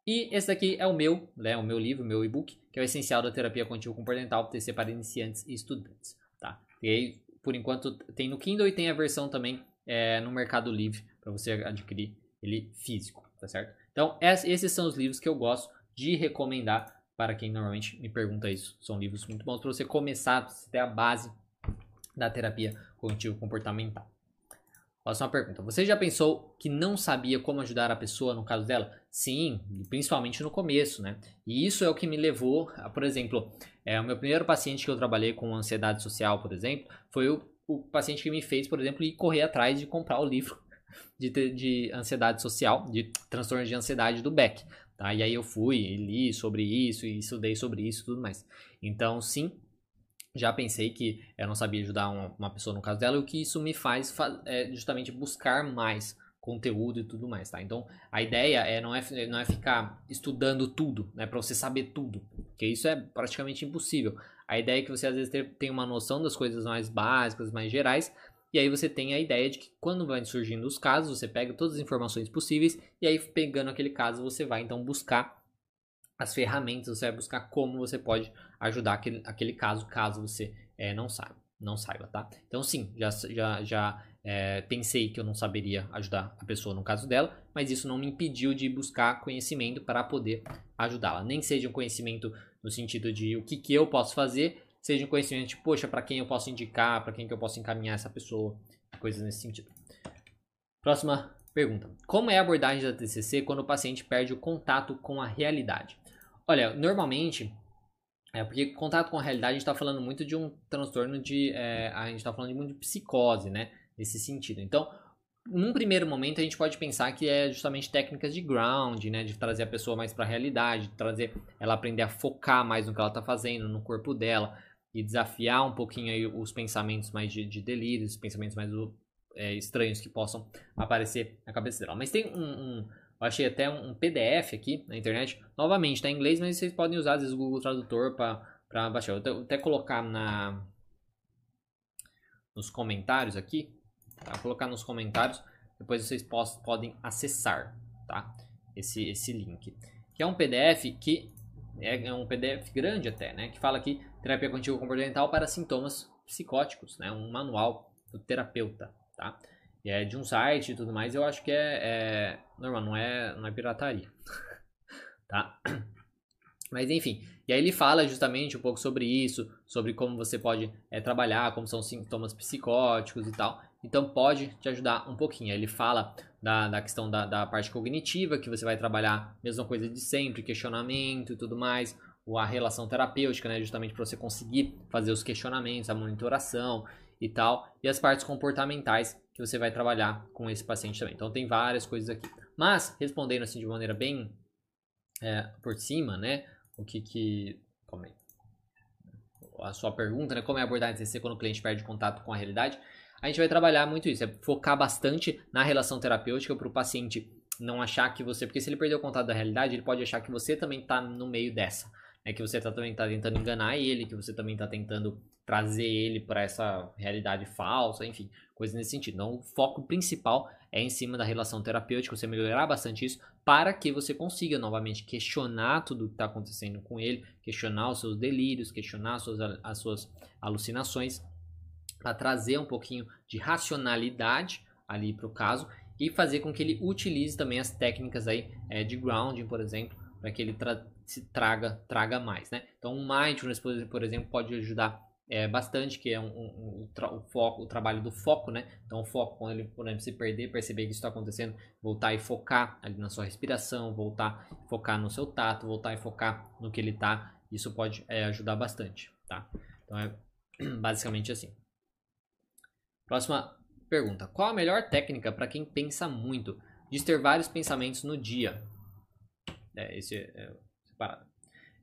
E esse daqui é o meu, né, o meu livro, o meu e-book, que é o Essencial da Terapia Contínua Comportamental, TC para iniciantes e estudantes, tá? E aí, por enquanto, tem no Kindle e tem a versão também é, no Mercado Livre para você adquirir ele físico, tá certo? Então, esses são os livros que eu gosto de recomendar para quem normalmente me pergunta isso. São livros muito bons para você começar, a ter a base da terapia cognitivo-comportamental. Próxima pergunta. Você já pensou que não sabia como ajudar a pessoa no caso dela? Sim, principalmente no começo, né? E isso é o que me levou, a, por exemplo, é, o meu primeiro paciente que eu trabalhei com ansiedade social, por exemplo, foi o, o paciente que me fez, por exemplo, ir correr atrás de comprar o livro de, de ansiedade social, de transtorno de ansiedade do Beck. Tá? E aí eu fui e li sobre isso e estudei sobre isso e tudo mais. Então, sim, já pensei que eu não sabia ajudar uma, uma pessoa no caso dela, e o que isso me faz é justamente buscar mais conteúdo e tudo mais, tá? Então, a ideia é não é, não é ficar estudando tudo, né, para você saber tudo, porque isso é praticamente impossível. A ideia é que você às vezes tenha uma noção das coisas mais básicas, mais gerais, e aí você tem a ideia de que quando vai surgindo os casos, você pega todas as informações possíveis e aí pegando aquele caso, você vai então buscar as ferramentas, você vai buscar como você pode ajudar aquele, aquele caso, caso você é, não saiba, não saiba, tá? Então sim, já, já, já é, pensei que eu não saberia ajudar a pessoa no caso dela, mas isso não me impediu de buscar conhecimento para poder ajudá-la. Nem seja um conhecimento no sentido de o que, que eu posso fazer, seja um conhecimento de, poxa, para quem eu posso indicar, para quem que eu posso encaminhar essa pessoa, coisas nesse sentido. Próxima pergunta. Como é a abordagem da TCC quando o paciente perde o contato com a realidade? Olha, normalmente, é porque contato com a realidade a gente está falando muito de um transtorno de. É, a gente está falando muito de psicose, né? Nesse sentido. Então, num primeiro momento, a gente pode pensar que é justamente técnicas de ground, né? De trazer a pessoa mais para a realidade, de trazer ela aprender a focar mais no que ela está fazendo, no corpo dela, e desafiar um pouquinho aí os pensamentos mais de, de delírio, os pensamentos mais é, estranhos que possam aparecer na cabeça dela. Mas tem um, um eu achei até um PDF aqui na internet. Novamente, está em inglês, mas vocês podem usar às vezes o Google Tradutor para baixar. Eu vou até colocar na nos comentários aqui. Tá? Vou colocar nos comentários. Depois vocês podem acessar tá? esse, esse link. Que é um PDF que é, é um PDF grande até, né? Que fala aqui terapia contínua comportamental para sintomas psicóticos, né? Um manual do terapeuta, tá? E é de um site e tudo mais, eu acho que é, é normal, não é, não é pirataria. tá? Mas enfim, e aí ele fala justamente um pouco sobre isso, sobre como você pode é, trabalhar, como são sintomas psicóticos e tal. Então pode te ajudar um pouquinho. Ele fala da, da questão da, da parte cognitiva, que você vai trabalhar mesma coisa de sempre, questionamento e tudo mais. A relação terapêutica, né? Justamente para você conseguir fazer os questionamentos, a monitoração e tal. E as partes comportamentais, que você vai trabalhar com esse paciente também. Então tem várias coisas aqui. Mas, respondendo assim de maneira bem é, por cima, né? O que que... Como é? A sua pergunta, né? Como é abordar a TCC quando o cliente perde contato com a realidade? A gente vai trabalhar muito isso, é focar bastante na relação terapêutica para o paciente não achar que você... Porque se ele perdeu o contato da realidade, ele pode achar que você também está no meio dessa. Né? Que você tá, também está tentando enganar ele, que você também está tentando trazer ele para essa realidade falsa, enfim, coisas nesse sentido. Então, o foco principal é em cima da relação terapêutica, você melhorar bastante isso, para que você consiga novamente questionar tudo que está acontecendo com ele, questionar os seus delírios, questionar as suas, as suas alucinações, para trazer um pouquinho de racionalidade ali para o caso e fazer com que ele utilize também as técnicas aí é, de grounding, por exemplo, para que ele se traga, traga mais, né? Então, o mindfulness, por exemplo, pode ajudar é, bastante, que é um, um, um, o foco, o trabalho do foco, né? Então o foco, quando ele, por exemplo, se perder, perceber que isso está acontecendo, voltar e focar ali na sua respiração, voltar e focar no seu tato, voltar e focar no que ele está, isso pode é, ajudar bastante, tá? Então é basicamente assim. Próxima pergunta: Qual a melhor técnica para quem pensa muito, de ter vários pensamentos no dia? É, esse é, separado.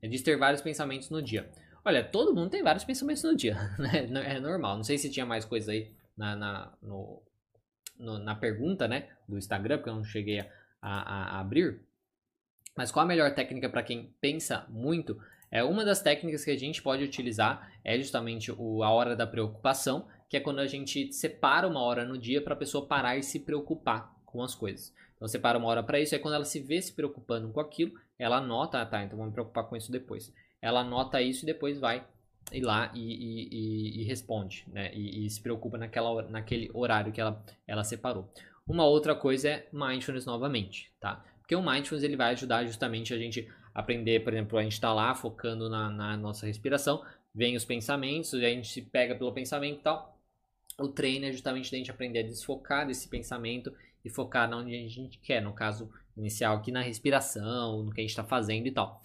É de ter vários pensamentos no dia. Olha, todo mundo tem vários pensamentos no dia, né? É normal. Não sei se tinha mais coisa aí na, na, no, no, na pergunta, né? Do Instagram, porque eu não cheguei a, a, a abrir. Mas qual a melhor técnica para quem pensa muito? É uma das técnicas que a gente pode utilizar é justamente o, a hora da preocupação, que é quando a gente separa uma hora no dia para a pessoa parar e se preocupar com as coisas. Então separa uma hora para isso, é quando ela se vê se preocupando com aquilo, ela anota, ah, tá, então vou me preocupar com isso depois ela anota isso e depois vai ir lá e, e, e, e responde, né? E, se preocupa naquela, naquele horário que ela, ela separou. Uma outra coisa é mindfulness novamente, tá? Porque o mindfulness ele vai ajudar justamente a gente aprender, por exemplo, a gente está lá focando na, na, nossa respiração, vem os pensamentos, a gente se pega pelo pensamento e tal. O treino é justamente a gente aprender a desfocar desse pensamento e focar na onde a gente quer, no caso inicial aqui na respiração, no que a gente está fazendo e tal.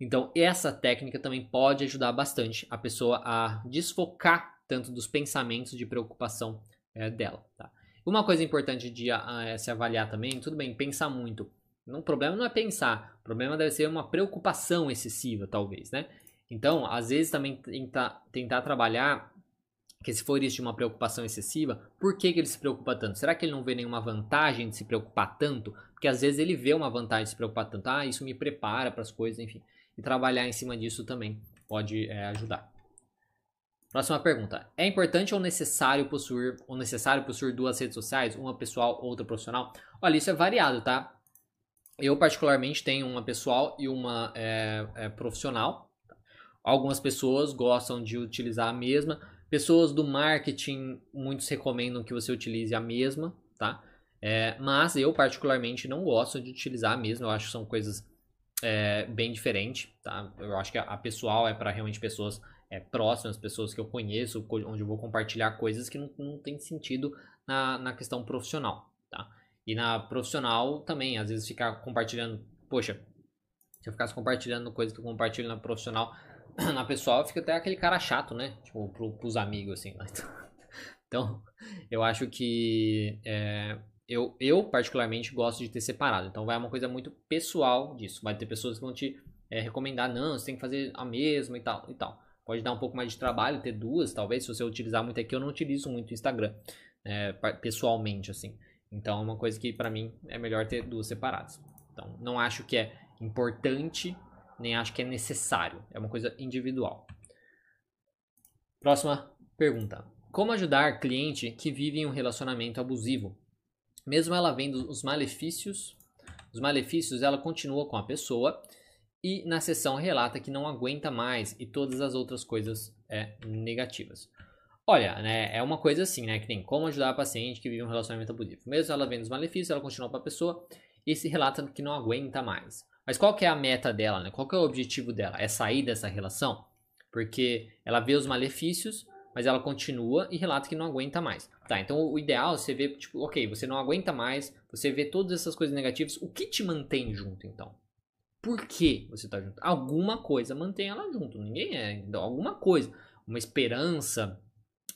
Então, essa técnica também pode ajudar bastante a pessoa a desfocar tanto dos pensamentos de preocupação é, dela. Tá? Uma coisa importante de a, se avaliar também, tudo bem, pensar muito. O problema não é pensar, o problema deve ser uma preocupação excessiva, talvez, né? Então, às vezes também tentar, tentar trabalhar que se for isso de uma preocupação excessiva, por que, que ele se preocupa tanto? Será que ele não vê nenhuma vantagem de se preocupar tanto? Porque às vezes ele vê uma vantagem de se preocupar tanto. Ah, isso me prepara para as coisas, enfim e trabalhar em cima disso também pode é, ajudar. Próxima pergunta. É importante ou necessário possuir ou necessário possuir duas redes sociais, uma pessoal, outra profissional? Olha, isso é variado, tá? Eu particularmente tenho uma pessoal e uma é, é, profissional. Algumas pessoas gostam de utilizar a mesma, Pessoas do marketing, muitos recomendam que você utilize a mesma, tá? É, mas eu particularmente não gosto de utilizar a mesma, eu acho que são coisas é, bem diferentes, tá? Eu acho que a, pessoal é para realmente pessoas é, próximas, pessoas que eu conheço, onde eu vou compartilhar coisas que não, não tem sentido na, na questão profissional, tá? E na profissional também, às vezes ficar compartilhando, poxa, se eu ficasse compartilhando coisas que eu compartilho na profissional, na pessoal, fica até aquele cara chato, né? Tipo, pro, pros amigos, assim. Né? Então, eu acho que é, eu, eu, particularmente, gosto de ter separado. Então, vai uma coisa muito pessoal disso. Vai ter pessoas que vão te é, recomendar, não, você tem que fazer a mesma e tal, e tal. Pode dar um pouco mais de trabalho, ter duas, talvez, se você utilizar muito aqui. Eu não utilizo muito o Instagram, é, pessoalmente, assim. Então, é uma coisa que, para mim, é melhor ter duas separadas. Então, não acho que é importante, nem acho que é necessário. É uma coisa individual. Próxima pergunta. Como ajudar cliente que vive em um relacionamento abusivo? Mesmo ela vendo os malefícios, os malefícios ela continua com a pessoa e na sessão relata que não aguenta mais e todas as outras coisas é, negativas. Olha, né, é uma coisa assim, né, que tem como ajudar a paciente que vive um relacionamento abusivo. Mesmo ela vendo os malefícios, ela continua com a pessoa e se relata que não aguenta mais. Mas qual que é a meta dela, né? Qual que é o objetivo dela? É sair dessa relação? Porque ela vê os malefícios, mas ela continua e relata que não aguenta mais. Tá, então o ideal é você ver, tipo, ok, você não aguenta mais, você vê todas essas coisas negativas, o que te mantém junto então? Por que você tá junto? Alguma coisa mantém ela junto, ninguém é, então, alguma coisa, uma esperança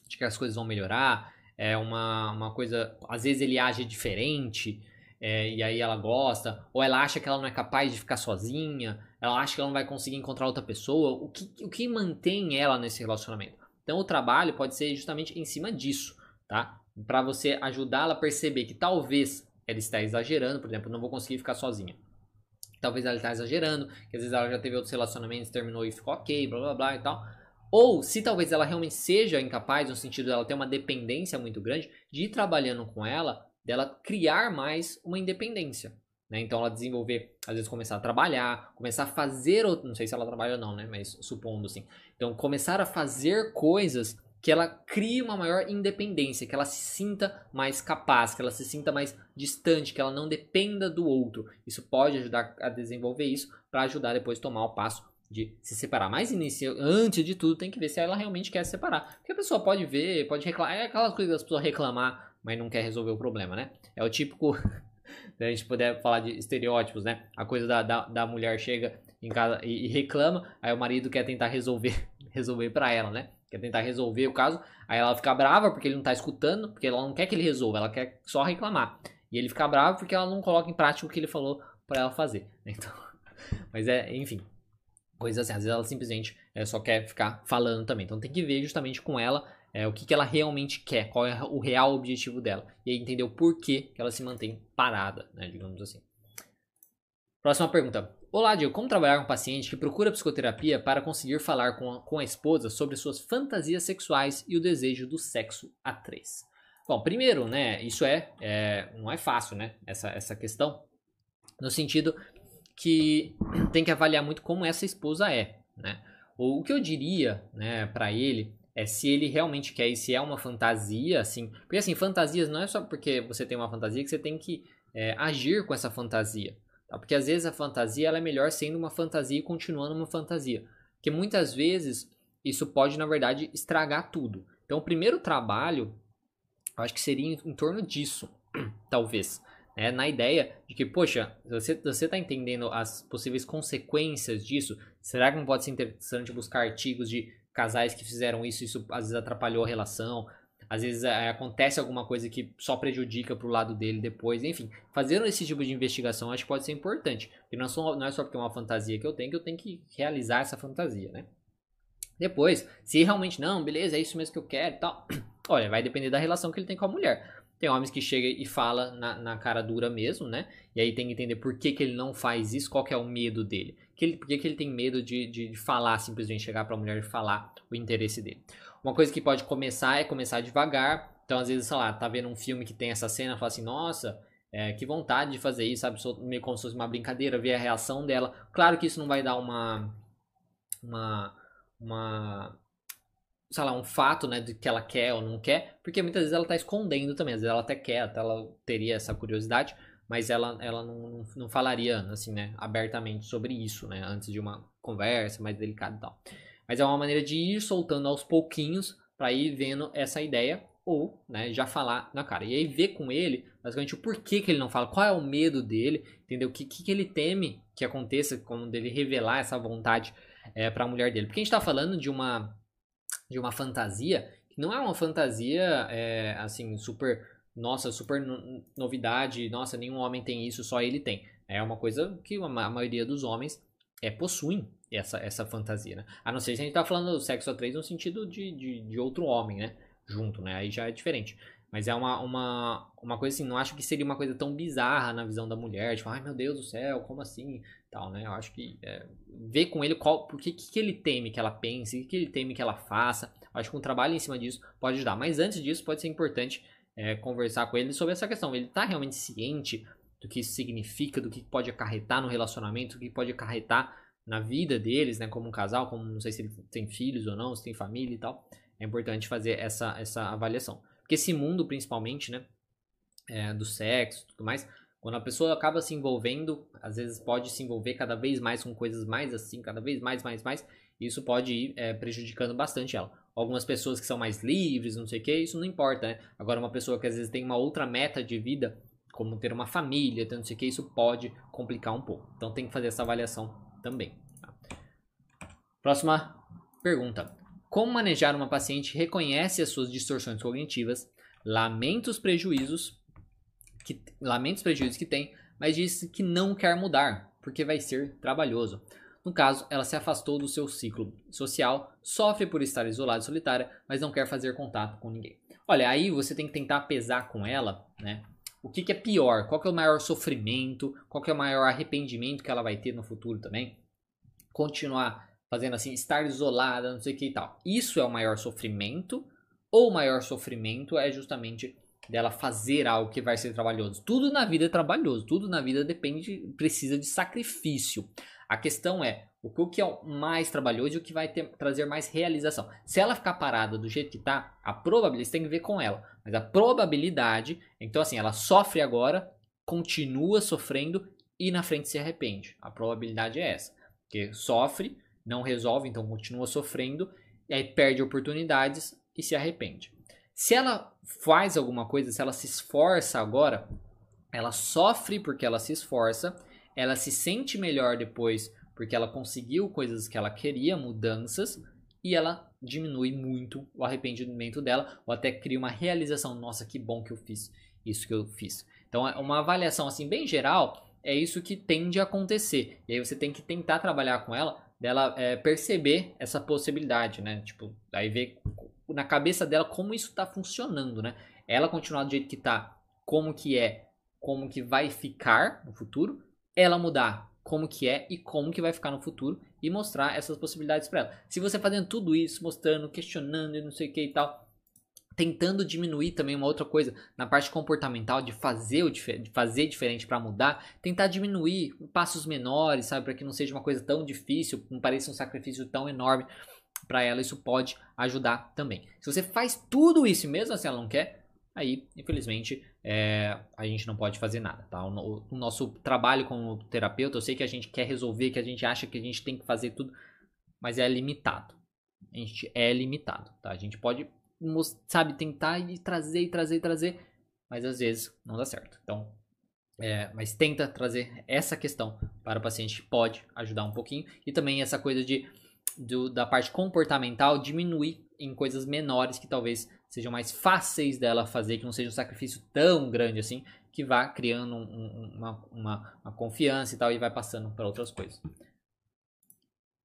de que as coisas vão melhorar, é uma, uma coisa, às vezes ele age diferente, é, e aí ela gosta, ou ela acha que ela não é capaz de ficar sozinha, ela acha que ela não vai conseguir encontrar outra pessoa, o que, o que mantém ela nesse relacionamento? Então o trabalho pode ser justamente em cima disso, tá? Para você ajudá-la a perceber que talvez ela está exagerando, por exemplo, não vou conseguir ficar sozinha. Talvez ela está exagerando, que às vezes ela já teve outros relacionamentos, terminou e ficou ok, blá blá blá e tal. Ou se talvez ela realmente seja incapaz, no sentido dela ter uma dependência muito grande, de ir trabalhando com ela dela criar mais uma independência. Né? Então ela desenvolver, às vezes começar a trabalhar, começar a fazer, não sei se ela trabalha ou não, né? Mas supondo assim. Então começar a fazer coisas que ela crie uma maior independência, que ela se sinta mais capaz, que ela se sinta mais distante, que ela não dependa do outro. Isso pode ajudar a desenvolver isso para ajudar depois a tomar o passo de se separar. Mas inicio, antes de tudo tem que ver se ela realmente quer se separar. Porque a pessoa pode ver, pode reclamar, é aquelas coisas das pessoas reclamar mas não quer resolver o problema, né? É o típico, se a gente puder falar de estereótipos, né? A coisa da, da, da mulher chega em casa e, e, reclama, aí o marido quer tentar resolver, resolver para ela, né? Quer tentar resolver o caso, aí ela fica brava porque ele não tá escutando, porque ela não quer que ele resolva, ela quer só reclamar. E ele fica bravo porque ela não coloca em prática o que ele falou para ela fazer. Então, mas é, enfim, coisas assim. Às vezes ela simplesmente é, só quer ficar falando também. Então tem que ver justamente com ela é, o que, que ela realmente quer, qual é o real objetivo dela. E aí entender o porquê que ela se mantém parada, né, digamos assim. Próxima pergunta. Olá, Diego. Como trabalhar com um paciente que procura psicoterapia para conseguir falar com a, com a esposa sobre suas fantasias sexuais e o desejo do sexo a três? Bom, primeiro, né, isso é, é não é fácil, né, essa, essa questão, no sentido que tem que avaliar muito como essa esposa é, né. O, o que eu diria, né, para ele é se ele realmente quer e se é uma fantasia, assim. Porque assim, fantasias não é só porque você tem uma fantasia que você tem que é, agir com essa fantasia. Tá? Porque às vezes a fantasia ela é melhor sendo uma fantasia e continuando uma fantasia. Porque muitas vezes isso pode, na verdade, estragar tudo. Então o primeiro trabalho, eu acho que seria em, em torno disso, talvez. Né? Na ideia de que, poxa, você está entendendo as possíveis consequências disso, será que não pode ser interessante buscar artigos de casais que fizeram isso, isso às vezes atrapalhou a relação, às vezes é, acontece alguma coisa que só prejudica pro lado dele depois, enfim, fazendo esse tipo de investigação acho que pode ser importante, e não, é só, não é só porque é uma fantasia que eu tenho que eu tenho que realizar essa fantasia, né? Depois, se realmente não, beleza, é isso mesmo que eu quero e tal, olha, vai depender da relação que ele tem com a mulher. Tem homens que chega e fala na, na, cara dura mesmo, né? E aí tem que entender por que, que ele não faz isso, qual que é o medo dele. Que ele, por que, que ele tem medo de, de, de falar, simplesmente chegar para a mulher e falar o interesse dele. Uma coisa que pode começar é começar devagar. Então, às vezes, sei lá, tá vendo um filme que tem essa cena, fala assim, nossa, é, que vontade de fazer isso, sabe? Meio como se fosse uma brincadeira, ver a reação dela. Claro que isso não vai dar uma. Uma. Uma sei lá, um fato, né, de que ela quer ou não quer, porque muitas vezes ela tá escondendo também, às vezes ela até quer, até ela teria essa curiosidade, mas ela, ela não, não falaria, assim, né, abertamente sobre isso, né, antes de uma conversa mais delicada e tal. Mas é uma maneira de ir soltando aos pouquinhos para ir vendo essa ideia ou, né, já falar na cara. E aí ver com ele, basicamente, o porquê que ele não fala, qual é o medo dele, entendeu? O que, que, que ele teme que aconteça quando ele revelar essa vontade é, para a mulher dele. Porque a gente está falando de uma de uma fantasia que não é uma fantasia é, assim super nossa super no, novidade nossa nenhum homem tem isso só ele tem é uma coisa que a maioria dos homens é possuem essa, essa fantasia né? a não ser se a gente tá falando do sexo a três no sentido de, de, de outro homem né junto né aí já é diferente mas é uma, uma, uma coisa assim, não acho que seria uma coisa tão bizarra na visão da mulher, tipo, ai meu Deus do céu, como assim? Tal, né? Eu acho que é, ver com ele qual, por que, que ele teme que ela pense, o que, que ele teme que ela faça. Eu acho que um trabalho em cima disso pode ajudar. Mas antes disso, pode ser importante é, conversar com ele sobre essa questão. Ele está realmente ciente do que isso significa, do que pode acarretar no relacionamento, do que pode acarretar na vida deles, né? Como um casal, como não sei se ele tem filhos ou não, se tem família e tal. É importante fazer essa, essa avaliação. Porque esse mundo, principalmente, né? É, do sexo e tudo mais, quando a pessoa acaba se envolvendo, às vezes pode se envolver cada vez mais com coisas mais assim, cada vez mais, mais, mais, isso pode ir é, prejudicando bastante ela. Algumas pessoas que são mais livres, não sei o que, isso não importa, né? Agora, uma pessoa que às vezes tem uma outra meta de vida, como ter uma família, não sei o que, isso pode complicar um pouco. Então tem que fazer essa avaliação também. Tá? Próxima pergunta. Como manejar uma paciente reconhece as suas distorções cognitivas, lamenta os prejuízos que lamenta os prejuízos que tem, mas diz que não quer mudar, porque vai ser trabalhoso. No caso, ela se afastou do seu ciclo social, sofre por estar isolada e solitária, mas não quer fazer contato com ninguém. Olha, aí você tem que tentar pesar com ela, né? O que, que é pior? Qual é o maior sofrimento? Qual é o maior arrependimento que ela vai ter no futuro também? Continuar fazendo assim, estar isolada, não sei o que e tal. Isso é o maior sofrimento, ou o maior sofrimento é justamente dela fazer algo que vai ser trabalhoso. Tudo na vida é trabalhoso, tudo na vida depende, precisa de sacrifício. A questão é o que é o mais trabalhoso e o que vai ter, trazer mais realização. Se ela ficar parada do jeito que tá, a probabilidade tem que ver com ela, mas a probabilidade, então assim, ela sofre agora, continua sofrendo e na frente se arrepende. A probabilidade é essa, que sofre não resolve, então continua sofrendo, e aí perde oportunidades e se arrepende. Se ela faz alguma coisa, se ela se esforça agora, ela sofre porque ela se esforça, ela se sente melhor depois porque ela conseguiu coisas que ela queria, mudanças, e ela diminui muito o arrependimento dela, ou até cria uma realização, nossa, que bom que eu fiz isso que eu fiz. Então, é uma avaliação assim bem geral, é isso que tende a acontecer. E aí você tem que tentar trabalhar com ela dela é, perceber essa possibilidade, né? Tipo, aí ver na cabeça dela como isso está funcionando, né? Ela continuar do jeito que tá, como que é, como que vai ficar no futuro, ela mudar como que é e como que vai ficar no futuro e mostrar essas possibilidades para ela. Se você fazendo tudo isso, mostrando, questionando e não sei o que e tal, tentando diminuir também uma outra coisa na parte comportamental de fazer o de fazer diferente para mudar, tentar diminuir passos menores, sabe, para que não seja uma coisa tão difícil, não pareça um sacrifício tão enorme para ela, isso pode ajudar também. Se você faz tudo isso mesmo assim ela não quer, aí infelizmente é, a gente não pode fazer nada, tá? O, o nosso trabalho como terapeuta, eu sei que a gente quer resolver, que a gente acha que a gente tem que fazer tudo, mas é limitado. A gente é limitado, tá? A gente pode sabe, tentar e trazer e trazer e trazer, mas às vezes não dá certo. Então, é, mas tenta trazer essa questão para o paciente, pode ajudar um pouquinho. E também essa coisa de do, da parte comportamental diminuir em coisas menores que talvez sejam mais fáceis dela fazer, que não seja um sacrifício tão grande assim, que vá criando um, um, uma, uma, uma confiança e tal, e vai passando para outras coisas.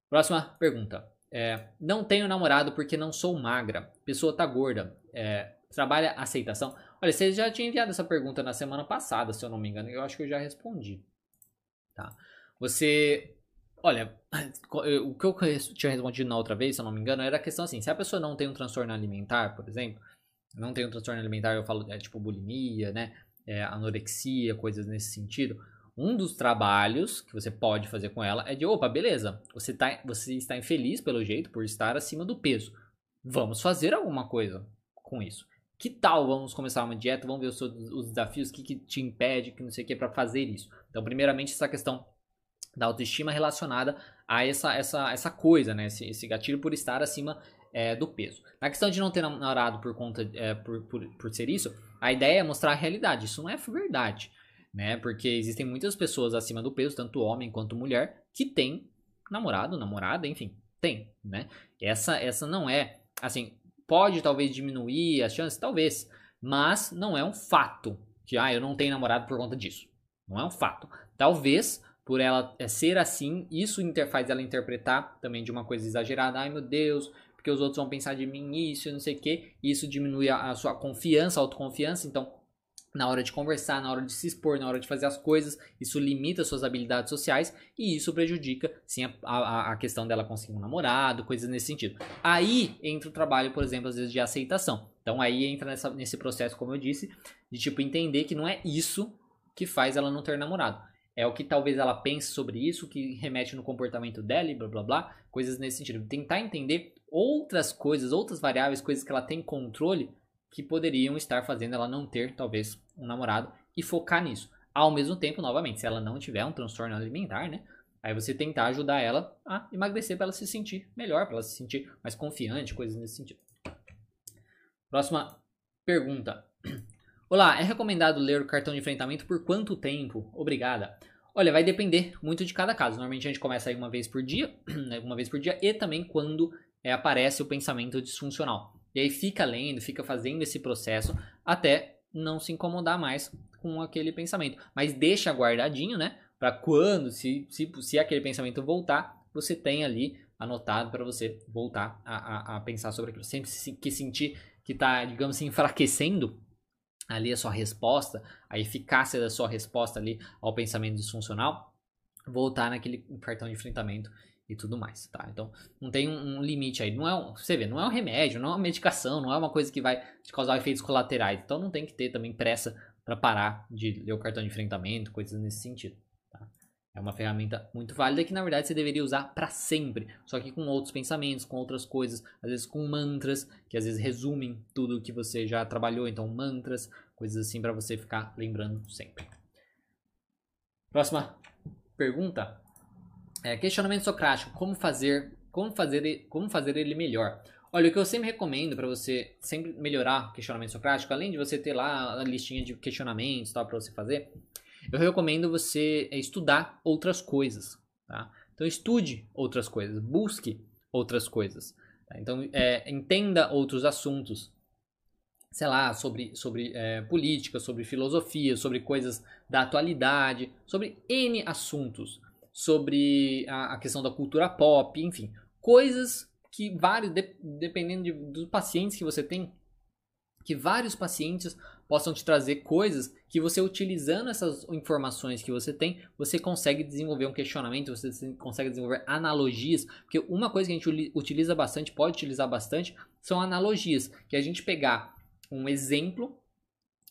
Próxima pergunta. É, não tenho namorado porque não sou magra. Pessoa tá gorda. É, trabalha aceitação. Olha, você já tinha enviado essa pergunta na semana passada, se eu não me engano. Eu acho que eu já respondi. Tá. Você. Olha, o que eu tinha respondido na outra vez, se eu não me engano, era a questão assim: se a pessoa não tem um transtorno alimentar, por exemplo, não tem um transtorno alimentar, eu falo, é tipo bulimia, né? É, anorexia, coisas nesse sentido um dos trabalhos que você pode fazer com ela é de, opa, beleza, você, tá, você está infeliz pelo jeito por estar acima do peso. vamos fazer alguma coisa com isso. Que tal vamos começar uma dieta, vamos ver os, os desafios, o que, que te impede, que não sei o que, para fazer isso. Então, primeiramente, essa questão da autoestima relacionada a essa, essa, essa coisa, né? Esse, esse gatilho por estar acima é, do peso. Na questão de não ter namorado por conta é, por, por, por ser isso, a ideia é mostrar a realidade. Isso não é verdade, né? Porque existem muitas pessoas acima do peso, tanto homem quanto mulher, que tem namorado, namorada, enfim, tem, né? Essa, essa não é, assim, pode talvez diminuir as chances, talvez, mas não é um fato que, ah, eu não tenho namorado por conta disso. Não é um fato. Talvez por ela é, ser assim, isso faz ela interpretar também de uma coisa exagerada. Ai meu Deus, porque os outros vão pensar de mim isso, não sei o que. Isso diminui a, a sua confiança, a autoconfiança. Então, na hora de conversar, na hora de se expor, na hora de fazer as coisas, isso limita suas habilidades sociais e isso prejudica, sim, a, a, a, questão dela conseguir um namorado, coisas nesse sentido. Aí entra o trabalho, por exemplo, às vezes de aceitação. Então aí entra nessa, nesse processo, como eu disse, de tipo entender que não é isso que faz ela não ter namorado é o que talvez ela pense sobre isso, que remete no comportamento dela e blá blá blá, coisas nesse sentido. Tentar entender outras coisas, outras variáveis, coisas que ela tem controle que poderiam estar fazendo ela não ter, talvez, um namorado e focar nisso. Ao mesmo tempo, novamente, se ela não tiver um transtorno alimentar, né? Aí você tentar ajudar ela a emagrecer para ela se sentir melhor, para ela se sentir mais confiante, coisas nesse sentido. Próxima pergunta. Olá, é recomendado ler o cartão de enfrentamento por quanto tempo? Obrigada. Olha, vai depender muito de cada caso. Normalmente a gente começa aí uma vez por dia, né, uma vez por dia, e também quando é, aparece o pensamento disfuncional. E aí fica lendo, fica fazendo esse processo até não se incomodar mais com aquele pensamento. Mas deixa guardadinho, né? Para quando, se, se, se aquele pensamento voltar, você tem ali anotado para você voltar a, a, a, pensar sobre aquilo. Sempre que sentir que está, digamos assim, enfraquecendo ali a sua resposta, a eficácia da sua resposta ali ao pensamento disfuncional, voltar naquele cartão de enfrentamento e tudo mais, tá? Então, não tem um, limite aí. Não é um, você vê, não é um remédio, não é uma medicação, não é uma coisa que vai te causar efeitos colaterais. Então, não tem que ter também pressa para parar de ler o cartão de enfrentamento, coisas nesse sentido. É uma ferramenta muito válida que na verdade você deveria usar para sempre, só que com outros pensamentos, com outras coisas, às vezes com mantras, que às vezes resumem tudo que você já trabalhou, então mantras, coisas assim para você ficar lembrando sempre. Próxima pergunta. É, questionamento socrático, como fazer, como fazer, como fazer ele melhor? Olha, o que eu sempre recomendo para você sempre melhorar o questionamento socrático, além de você ter lá a listinha de questionamentos para você fazer, eu recomendo você é, estudar outras coisas. Tá? Então estude outras coisas, busque outras coisas. Tá? Então é, entenda outros assuntos, sei lá, sobre, sobre é, política, sobre filosofia, sobre coisas da atualidade, sobre N assuntos, sobre a, a questão da cultura pop, enfim, coisas que vários, de, dependendo de, dos pacientes que você tem, que vários pacientes possam te trazer coisas que você utilizando essas informações que você tem, você consegue desenvolver um questionamento, você consegue desenvolver analogias, porque uma coisa que a gente utiliza bastante, pode utilizar bastante, são analogias, que a gente pegar um exemplo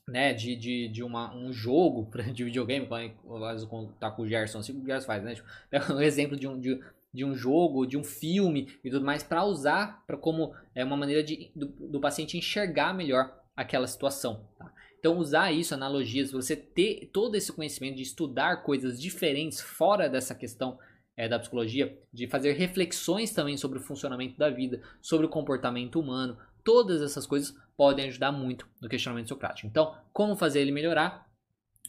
né, de, de, de uma, um jogo de videogame, quando tá com o Gerson, assim o Gerson faz, né? Tipo, pega um exemplo de um, de, de um jogo, de um filme e tudo mais, para usar pra, como é uma maneira de, do, do paciente enxergar melhor aquela situação. Tá? Então, usar isso, analogias, você ter todo esse conhecimento de estudar coisas diferentes fora dessa questão é, da psicologia, de fazer reflexões também sobre o funcionamento da vida, sobre o comportamento humano, todas essas coisas podem ajudar muito no questionamento socrático. Então, como fazer ele melhorar?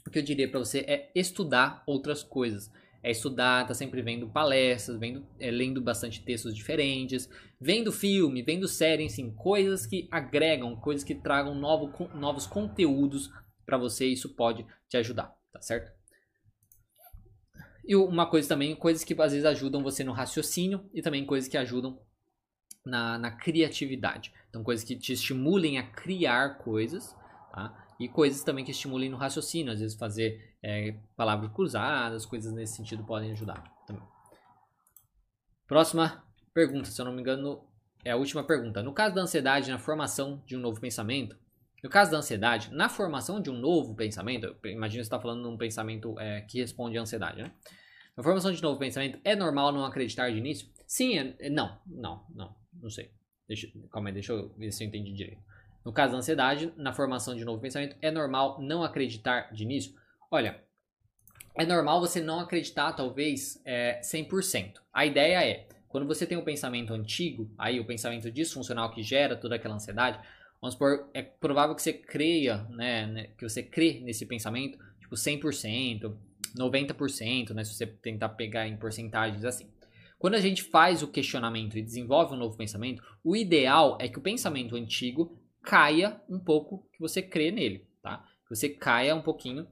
O que eu diria para você é estudar outras coisas é estudar, tá sempre vendo palestras, vendo, é, lendo bastante textos diferentes, vendo filme, vendo série, enfim, coisas que agregam, coisas que tragam novo, novos conteúdos para você, isso pode te ajudar, tá certo? E uma coisa também, coisas que às vezes ajudam você no raciocínio e também coisas que ajudam na, na criatividade. Então, coisas que te estimulem a criar coisas, tá? E coisas também que estimulem no raciocínio, às vezes fazer é, palavras cruzadas, coisas nesse sentido podem ajudar também. Próxima pergunta, se eu não me engano, é a última pergunta. No caso da ansiedade na formação de um novo pensamento, no caso da ansiedade, na formação de um novo pensamento, imagina você está falando de um pensamento é, que responde à ansiedade, né? Na formação de um novo pensamento, é normal não acreditar de início? Sim, é, não, não, não, não sei. Deixa, calma aí, deixa eu ver se eu entendi direito. No caso da ansiedade, na formação de novo pensamento, é normal não acreditar de início? Olha, é normal você não acreditar, talvez, é, 100%. A ideia é, quando você tem um pensamento antigo, aí o pensamento disfuncional que gera toda aquela ansiedade, vamos supor, é provável que você creia, né, né que você crê nesse pensamento, tipo 100%, 90%, né, se você tentar pegar em porcentagens assim. Quando a gente faz o questionamento e desenvolve um novo pensamento, o ideal é que o pensamento antigo caia um pouco, que você crê nele, tá? Que você caia um pouquinho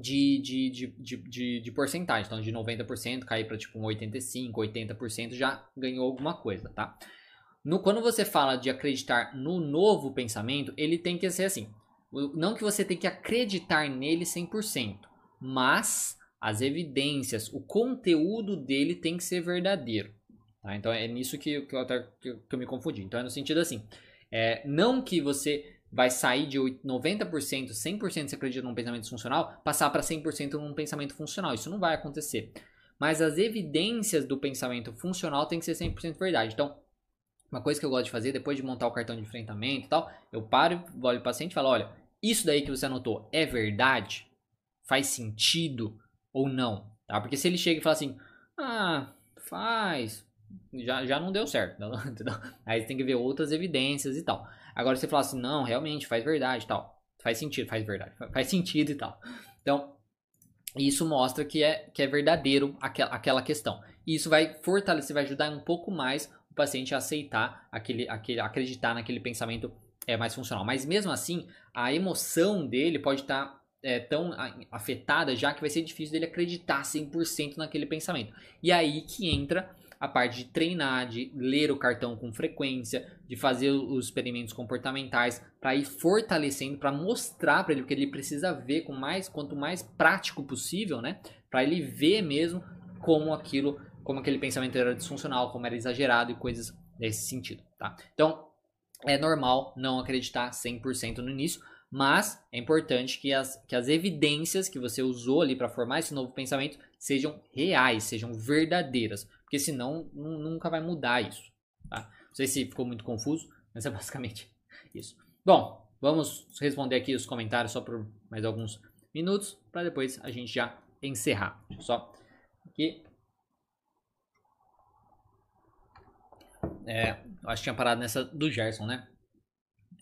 de, de, de, de, de, porcentagem. Então, de 90% cair para tipo um 85%, 80% já ganhou alguma coisa, tá? No, quando você fala de acreditar no novo pensamento, ele tem que ser assim. Não que você tem que acreditar nele 100%, mas as evidências, o conteúdo dele tem que ser verdadeiro. Tá? Então é nisso que, que, eu, que, eu, me confundi. Então é no sentido assim: é, não que você vai sair de 90%, 100% você acredita num pensamento funcional, passar para 100% num pensamento funcional. Isso não vai acontecer. Mas as evidências do pensamento funcional tem que ser 100% verdade. Então, uma coisa que eu gosto de fazer, depois de montar o cartão de enfrentamento e tal, eu paro, olho o paciente e falo, olha, isso daí que você anotou é verdade? Faz sentido ou não? Tá? Porque se ele chega e fala assim, ah, faz, já, já não deu certo. Entendeu? Aí você tem que ver outras evidências e tal. Agora você fala assim, não, realmente faz verdade e tal. Faz sentido, faz verdade, faz sentido e tal. Então, isso mostra que é, que é verdadeiro aquela, aquela questão. E isso vai fortalecer, vai ajudar um pouco mais o paciente a aceitar aquele, aquele acreditar naquele pensamento é mais funcional. Mas mesmo assim, a emoção dele pode estar tá, é, tão afetada já que vai ser difícil dele acreditar 100% naquele pensamento. E aí que entra a parte de treinar, de ler o cartão com frequência, de fazer os experimentos comportamentais para ir fortalecendo, para mostrar para ele o que ele precisa ver com mais, quanto mais prático possível, né? Para ele ver mesmo como aquilo, como aquele pensamento era disfuncional, como era exagerado e coisas nesse sentido, tá? Então, é normal não acreditar 100% no início, mas é importante que as, que as evidências que você usou ali para formar esse novo pensamento sejam reais, sejam verdadeiras porque senão nunca vai mudar isso. Tá? Não sei se ficou muito confuso, mas é basicamente isso. Bom, vamos responder aqui os comentários só por mais alguns minutos para depois a gente já encerrar. Deixa eu só aqui. É, acho que tinha parado nessa do Gerson, né?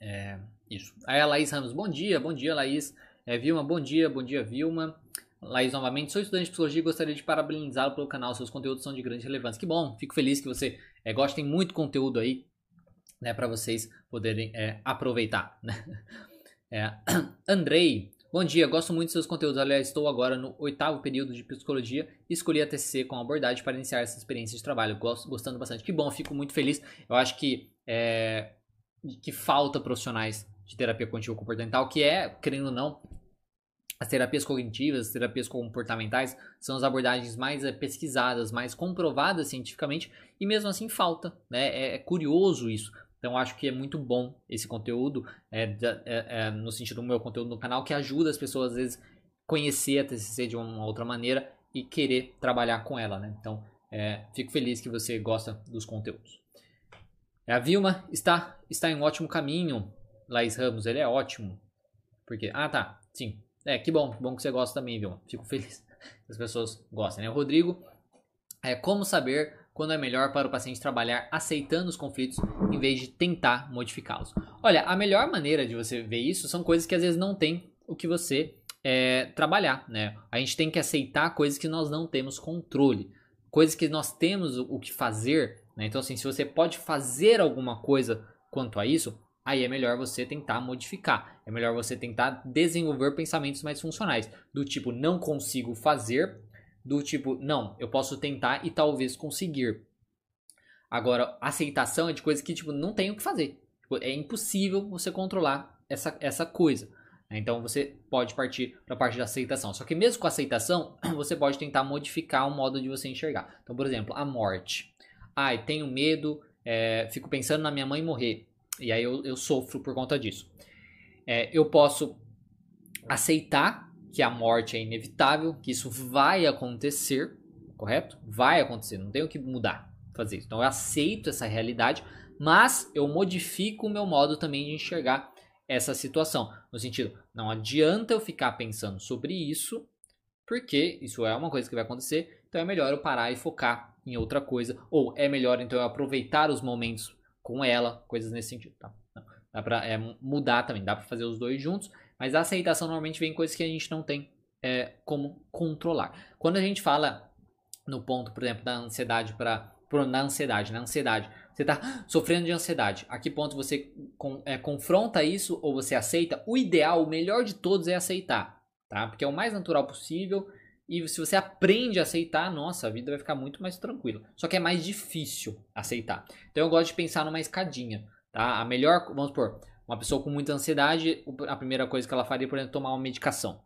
É, isso. Aí a Laís Ramos, bom dia, bom dia, Laís. É, Vilma, bom dia, bom dia, Vilma. Laís, novamente, sou estudante de psicologia e gostaria de parabenizá-lo pelo canal. Seus conteúdos são de grande relevância. Que bom, fico feliz que você é, goste. Tem muito conteúdo aí né, para vocês poderem é, aproveitar. Né? É, Andrei, bom dia. Gosto muito dos seus conteúdos. Aliás, estou agora no oitavo período de psicologia e escolhi a TCC com abordagem para iniciar essa experiência de trabalho. Gosto, gostando bastante. Que bom, fico muito feliz. Eu acho que, é, que falta profissionais de terapia cognitivo comportamental, que é, querendo ou não, as terapias cognitivas, as terapias comportamentais são as abordagens mais é, pesquisadas, mais comprovadas cientificamente e mesmo assim falta, né? É, é curioso isso. Então acho que é muito bom esse conteúdo, é, é, é, no sentido do meu conteúdo no canal, que ajuda as pessoas às vezes conhecer a TCC de uma outra maneira e querer trabalhar com ela, né? Então é, fico feliz que você gosta dos conteúdos. A Vilma está, está em um ótimo caminho, Laís Ramos, ele é ótimo. Porque, ah tá, sim, é, que bom, que bom que você gosta também, viu? Fico feliz que as pessoas gostem, né? O Rodrigo, é como saber quando é melhor para o paciente trabalhar aceitando os conflitos em vez de tentar modificá-los. Olha, a melhor maneira de você ver isso são coisas que às vezes não tem o que você é, trabalhar, né? A gente tem que aceitar coisas que nós não temos controle, coisas que nós temos o, o que fazer, né? Então, assim, se você pode fazer alguma coisa quanto a isso, aí é melhor você tentar modificar. É melhor você tentar desenvolver pensamentos mais funcionais, do tipo não consigo fazer, do tipo não, eu posso tentar e talvez conseguir. Agora, aceitação é de coisas que tipo não tem o que fazer. Tipo, é impossível você controlar essa, essa coisa. Então você pode partir para a parte da aceitação. Só que mesmo com a aceitação, você pode tentar modificar o modo de você enxergar. Então, por exemplo, a morte. Ai, tenho medo, é, fico pensando na minha mãe morrer. E aí eu, eu sofro por conta disso. É, eu posso aceitar que a morte é inevitável, que isso vai acontecer, correto? Vai acontecer, não tem o que mudar. fazer isso. Então eu aceito essa realidade, mas eu modifico o meu modo também de enxergar essa situação. No sentido, não adianta eu ficar pensando sobre isso, porque isso é uma coisa que vai acontecer, então é melhor eu parar e focar em outra coisa. Ou é melhor então eu aproveitar os momentos com ela, coisas nesse sentido, tá? Dá pra é, mudar também, dá pra fazer os dois juntos, mas a aceitação normalmente vem coisas que a gente não tem é, como controlar. Quando a gente fala no ponto, por exemplo, da ansiedade para na ansiedade, na ansiedade, você está sofrendo de ansiedade. A que ponto você com, é, confronta isso ou você aceita? O ideal, o melhor de todos é aceitar, tá? Porque é o mais natural possível. E se você aprende a aceitar, nossa, a vida vai ficar muito mais tranquila. Só que é mais difícil aceitar. Então eu gosto de pensar numa escadinha, tá? A melhor, vamos supor, uma pessoa com muita ansiedade, a primeira coisa que ela faria, por exemplo, é tomar uma medicação.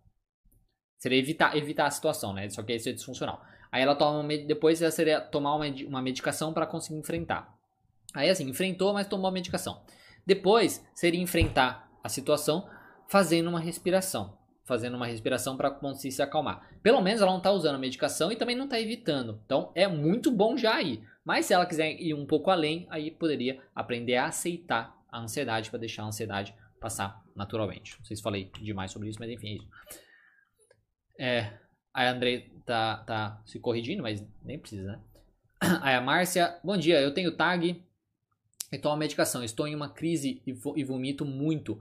Seria evitar, evitar a situação, né? Só que isso é disfuncional. Aí ela toma depois ela seria tomar uma, uma medicação para conseguir enfrentar. Aí assim, enfrentou, mas tomou a medicação. Depois seria enfrentar a situação fazendo uma respiração. Fazendo uma respiração para conseguir se acalmar. Pelo menos ela não está usando a medicação e também não está evitando. Então é muito bom já aí. Mas se ela quiser ir um pouco além, aí poderia aprender a aceitar a ansiedade para deixar a ansiedade passar naturalmente. Não sei se falei demais sobre isso, mas enfim, é isso. É, a Andrei tá, tá se corrigindo, mas nem precisa, né? Aí a Márcia, bom dia, eu tenho tag e tomo medicação. Estou em uma crise e, e vomito muito.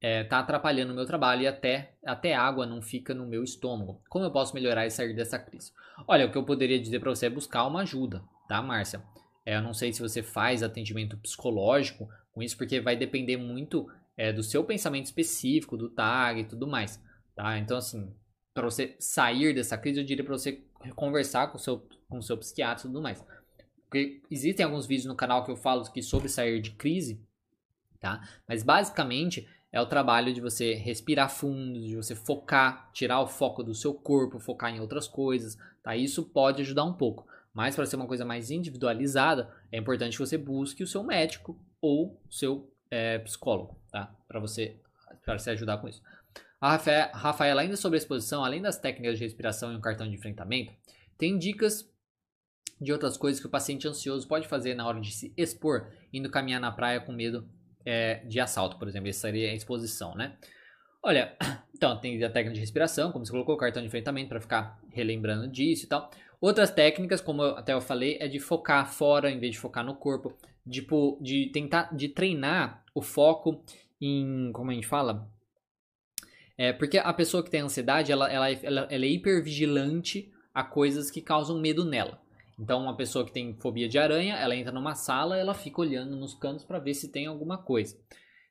É, tá atrapalhando o meu trabalho e até, até água não fica no meu estômago. Como eu posso melhorar e sair dessa crise? Olha, o que eu poderia dizer para você é buscar uma ajuda, tá, Márcia? É, eu não sei se você faz atendimento psicológico com isso, porque vai depender muito é, do seu pensamento específico, do tag e tudo mais, tá? Então, assim, para você sair dessa crise, eu diria para você conversar com o seu, com o seu psiquiatra e tudo mais. Porque existem alguns vídeos no canal que eu falo que sobre sair de crise, tá? Mas basicamente é o trabalho de você respirar fundo, de você focar, tirar o foco do seu corpo, focar em outras coisas, tá? Isso pode ajudar um pouco. Mas para ser uma coisa mais individualizada, é importante que você busque o seu médico ou seu é, psicólogo, tá? Para você, para se ajudar com isso. A Rafaela, ainda sobre a exposição, além das técnicas de respiração e um cartão de enfrentamento, tem dicas de outras coisas que o paciente ansioso pode fazer na hora de se expor, indo caminhar na praia com medo é, de assalto, por exemplo. Essa seria a exposição, né? Olha, então tem a técnica de respiração, como você colocou, o cartão de enfrentamento para ficar relembrando disso e tal. Outras técnicas, como eu, até eu falei, é de focar fora em vez de focar no corpo, tipo, de tentar de treinar o foco em, como a gente fala, é, porque a pessoa que tem ansiedade, ela, ela, ela, ela é hipervigilante a coisas que causam medo nela. Então, uma pessoa que tem fobia de aranha, ela entra numa sala, ela fica olhando nos cantos para ver se tem alguma coisa.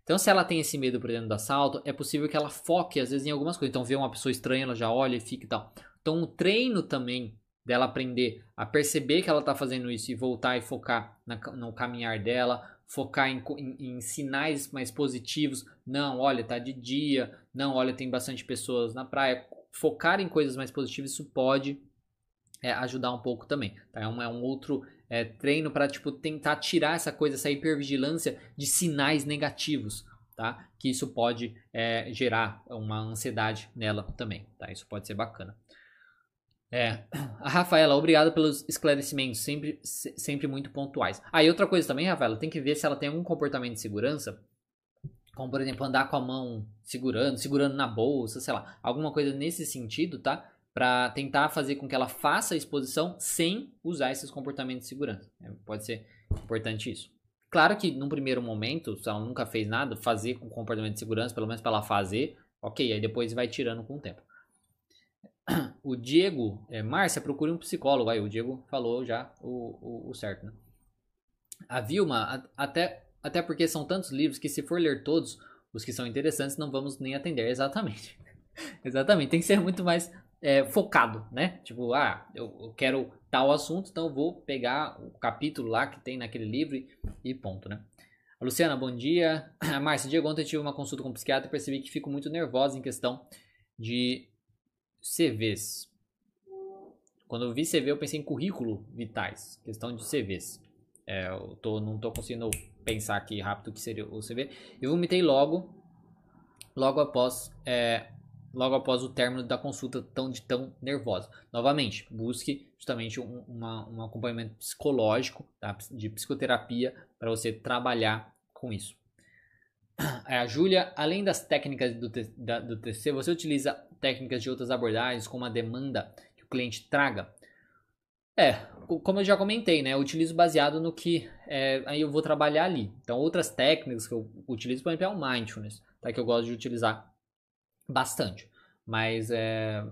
Então, se ela tem esse medo, por exemplo, do assalto, é possível que ela foque, às vezes, em algumas coisas. Então, vê uma pessoa estranha, ela já olha e fica e tal. Então, o treino também dela aprender a perceber que ela está fazendo isso e voltar e focar na, no caminhar dela, focar em, em, em, sinais mais positivos. Não, olha, tá de dia. Não, olha, tem bastante pessoas na praia. Focar em coisas mais positivas, isso pode é, ajudar um pouco também. Tá? É, um, é um outro é, treino para tipo, tentar tirar essa coisa, essa hipervigilância de sinais negativos. Tá? Que isso pode é, gerar uma ansiedade nela também. Tá? Isso pode ser bacana. É, a Rafaela, obrigado pelos esclarecimentos, sempre, sempre muito pontuais. Ah, e outra coisa também, Rafaela, tem que ver se ela tem algum comportamento de segurança, como por exemplo, andar com a mão segurando, segurando na bolsa, sei lá, alguma coisa nesse sentido, tá? Para tentar fazer com que ela faça a exposição sem usar esses comportamentos de segurança. É, pode ser importante isso. Claro que num primeiro momento, se ela nunca fez nada, fazer com comportamento de segurança, pelo menos para ela fazer, ok, aí depois vai tirando com o tempo. O Diego, é, Márcia, procure um psicólogo. Aí o Diego falou já o, o, o certo, né? A Vilma, a, até, até porque são tantos livros que se for ler todos os que são interessantes, não vamos nem atender. Exatamente. Exatamente. Tem que ser muito mais é, focado, né? Tipo, ah, eu, eu, quero tal assunto, então eu vou pegar o capítulo lá que tem naquele livro e, e ponto, né? A Luciana, bom dia. Márcia, Diego, ontem eu tive uma consulta com um psiquiatra e percebi que fico muito nervosa em questão de CVs. Quando eu vi CV, eu pensei em currículo vitais, questão de CVs. É, eu tô, não estou conseguindo pensar aqui rápido o que seria o CV. Eu vomitei logo, logo após é, logo após o término da consulta tão de tão nervosa. Novamente, busque justamente um, uma, um acompanhamento psicológico, tá? de psicoterapia, para você trabalhar com isso. A Júlia, além das técnicas do, da, do TC, você utiliza técnicas de outras abordagens com uma demanda que o cliente traga? É, como eu já comentei, né? Eu utilizo baseado no que é, aí eu vou trabalhar ali. Então, outras técnicas que eu utilizo, por exemplo, é o mindfulness, tá? que eu gosto de utilizar bastante. Mas é,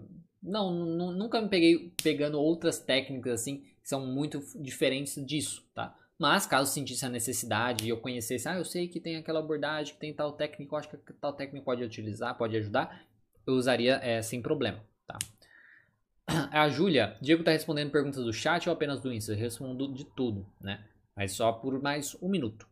não, nunca me peguei pegando outras técnicas assim que são muito diferentes disso, tá? Mas caso sentisse a necessidade e eu conhecesse, ah, eu sei que tem aquela abordagem, que tem tal técnica, eu acho que tal técnica pode utilizar, pode ajudar, eu usaria é, sem problema, tá? A Júlia, Diego tá respondendo perguntas do chat ou apenas do Insta? Eu respondo de tudo, né? Mas só por mais um minuto.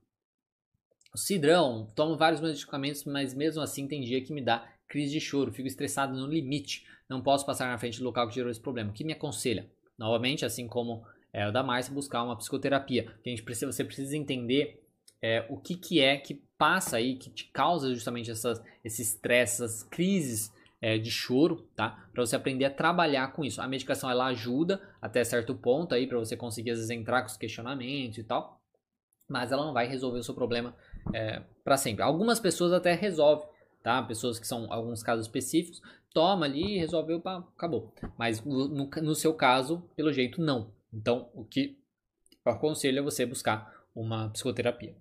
O Cidrão, tomo vários medicamentos, mas mesmo assim tem dia que me dá crise de choro, fico estressado no limite, não posso passar na frente do local que gerou esse problema. O que me aconselha? Novamente, assim como é, o da Márcia, buscar uma psicoterapia. A gente precisa, você precisa entender é, o que, que é que passa aí, que te causa justamente essas, esse estresse, essas crises é, de choro, tá? Para você aprender a trabalhar com isso. A medicação ela ajuda até certo ponto aí para você conseguir às vezes entrar com os questionamentos e tal, mas ela não vai resolver o seu problema é, para sempre. Algumas pessoas até resolvem, tá? Pessoas que são alguns casos específicos, toma ali, resolveu, pá, acabou. Mas no, no, seu caso, pelo jeito, não. Então, o que eu aconselho é você buscar uma psicoterapia.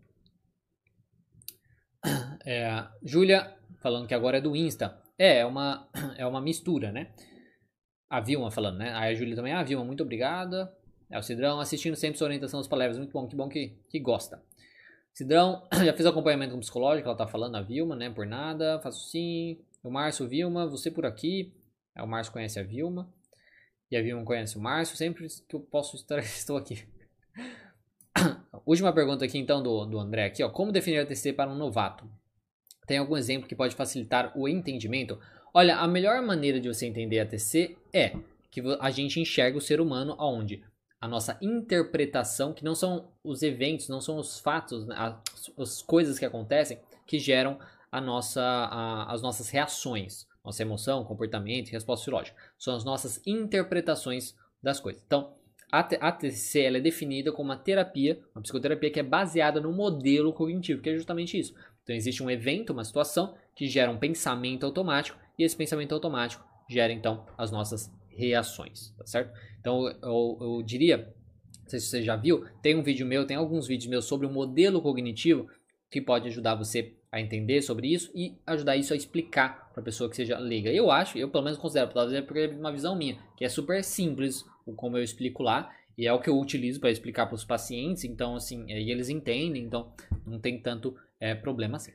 É, Júlia, falando que agora é do Insta. É, é uma, é uma mistura, né? A Vilma falando, né? Aí a Júlia também, ah, Vilma, muito obrigada. É o Cidrão assistindo sempre sua orientação das palavras, muito bom, que bom que, que gosta. Cidrão, já fiz acompanhamento psicológico, ela tá falando, a Vilma, né? Por nada, faço sim. O Márcio, Vilma, você por aqui. É, o Márcio conhece a Vilma. E a Vilma conhece o Márcio. Sempre que eu posso estar, estou aqui. Última pergunta aqui então do, do André aqui, ó. Como definir a TC para um novato? Tem algum exemplo que pode facilitar o entendimento? Olha, a melhor maneira de você entender a TC é que a gente enxerga o ser humano aonde a nossa interpretação, que não são os eventos, não são os fatos, né, as, coisas que acontecem que geram a nossa, a, as nossas reações, nossa emoção, comportamento e resposta fisiológica. São as nossas interpretações das coisas. Então, a TCC é definida como uma terapia, uma psicoterapia que é baseada no modelo cognitivo, que é justamente isso. Então, existe um evento, uma situação que gera um pensamento automático e esse pensamento automático gera então as nossas reações, tá certo? Então eu, eu diria, não sei se você já viu, tem um vídeo meu, tem alguns vídeos meus sobre o modelo cognitivo que pode ajudar você a entender sobre isso e ajudar isso a explicar para a pessoa que seja leiga. Eu acho, eu pelo menos considero, talvez é porque é uma visão minha, que é super simples como eu explico lá e é o que eu utilizo para explicar para os pacientes, então assim, e eles entendem, então não tem tanto é, problema assim.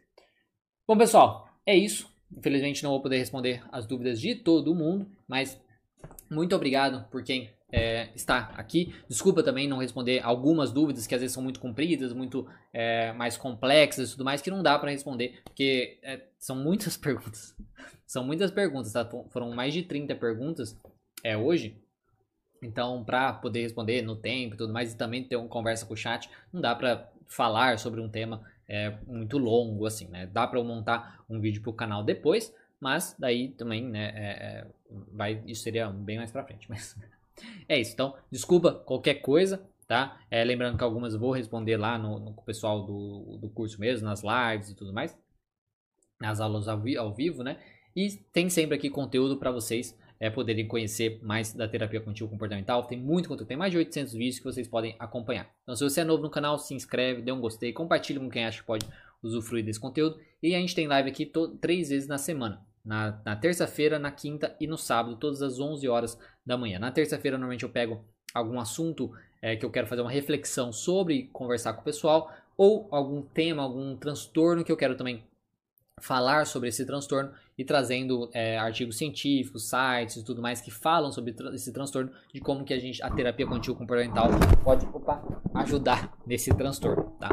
Bom pessoal, é isso. Infelizmente não vou poder responder as dúvidas de todo mundo, mas muito obrigado por quem é, está aqui. Desculpa também não responder algumas dúvidas que às vezes são muito compridas, muito é, mais complexas e tudo mais, que não dá para responder, porque é, são muitas perguntas. São muitas perguntas, tá? Foram mais de 30 perguntas é, hoje. Então, para poder responder no tempo e tudo mais, e também ter uma conversa com o chat, não dá para falar sobre um tema é, muito longo, assim, né? Dá para eu montar um vídeo para o canal depois, mas daí também, né, é, é, vai, isso seria bem mais pra frente. Mas é isso. Então, desculpa qualquer coisa, tá? É, lembrando que algumas eu vou responder lá no, no pessoal do, do curso mesmo, nas lives e tudo mais. Nas aulas ao, vi, ao vivo, né? E tem sempre aqui conteúdo para vocês é, poderem conhecer mais da terapia cognitivo comportamental. Tem muito conteúdo, tem mais de 800 vídeos que vocês podem acompanhar. Então, se você é novo no canal, se inscreve, dê um gostei, compartilhe com quem acha que pode usufruir desse conteúdo. E a gente tem live aqui três vezes na semana na, na terça-feira, na quinta e no sábado, todas as 11 horas da manhã. Na terça-feira, normalmente eu pego algum assunto é, que eu quero fazer uma reflexão sobre, conversar com o pessoal, ou algum tema, algum transtorno que eu quero também falar sobre esse transtorno e trazendo é, artigos científicos, sites e tudo mais que falam sobre esse transtorno, de como que a gente, a terapia contínua comportamental pode opa, ajudar nesse transtorno, tá?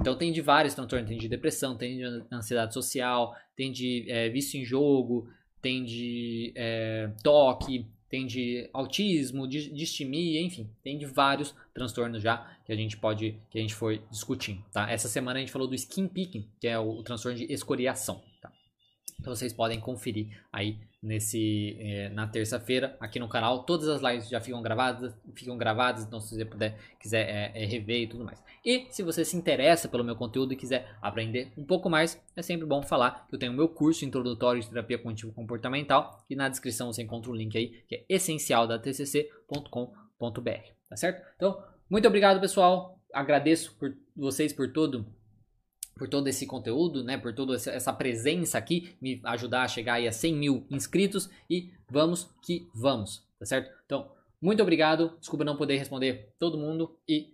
Então tem de vários transtornos, tem de depressão, tem de ansiedade social, tem de é, vício em jogo, tem de é, toque, tem de autismo, de distimia, enfim, tem de vários transtornos já que a gente pode, que a gente foi discutindo, tá? Essa semana a gente falou do skin picking, que é o, o transtorno de escoriação, tá? Então vocês podem conferir aí nesse é, na terça-feira aqui no canal. Todas as lives já ficam gravadas, ficam gravadas, então se você puder quiser é, é, rever e tudo mais. E se você se interessa pelo meu conteúdo e quiser aprender um pouco mais, é sempre bom falar que eu tenho meu curso introdutório de terapia cognitivo comportamental e na descrição você encontra o link aí que é essencial da tcc.com.br, tá certo? Então, muito obrigado, pessoal. Agradeço por vocês por todo por todo esse conteúdo, né, por toda essa presença aqui, me ajudar a chegar aí a 100 mil inscritos e vamos que vamos, tá certo? Então, muito obrigado, desculpa não poder responder todo mundo e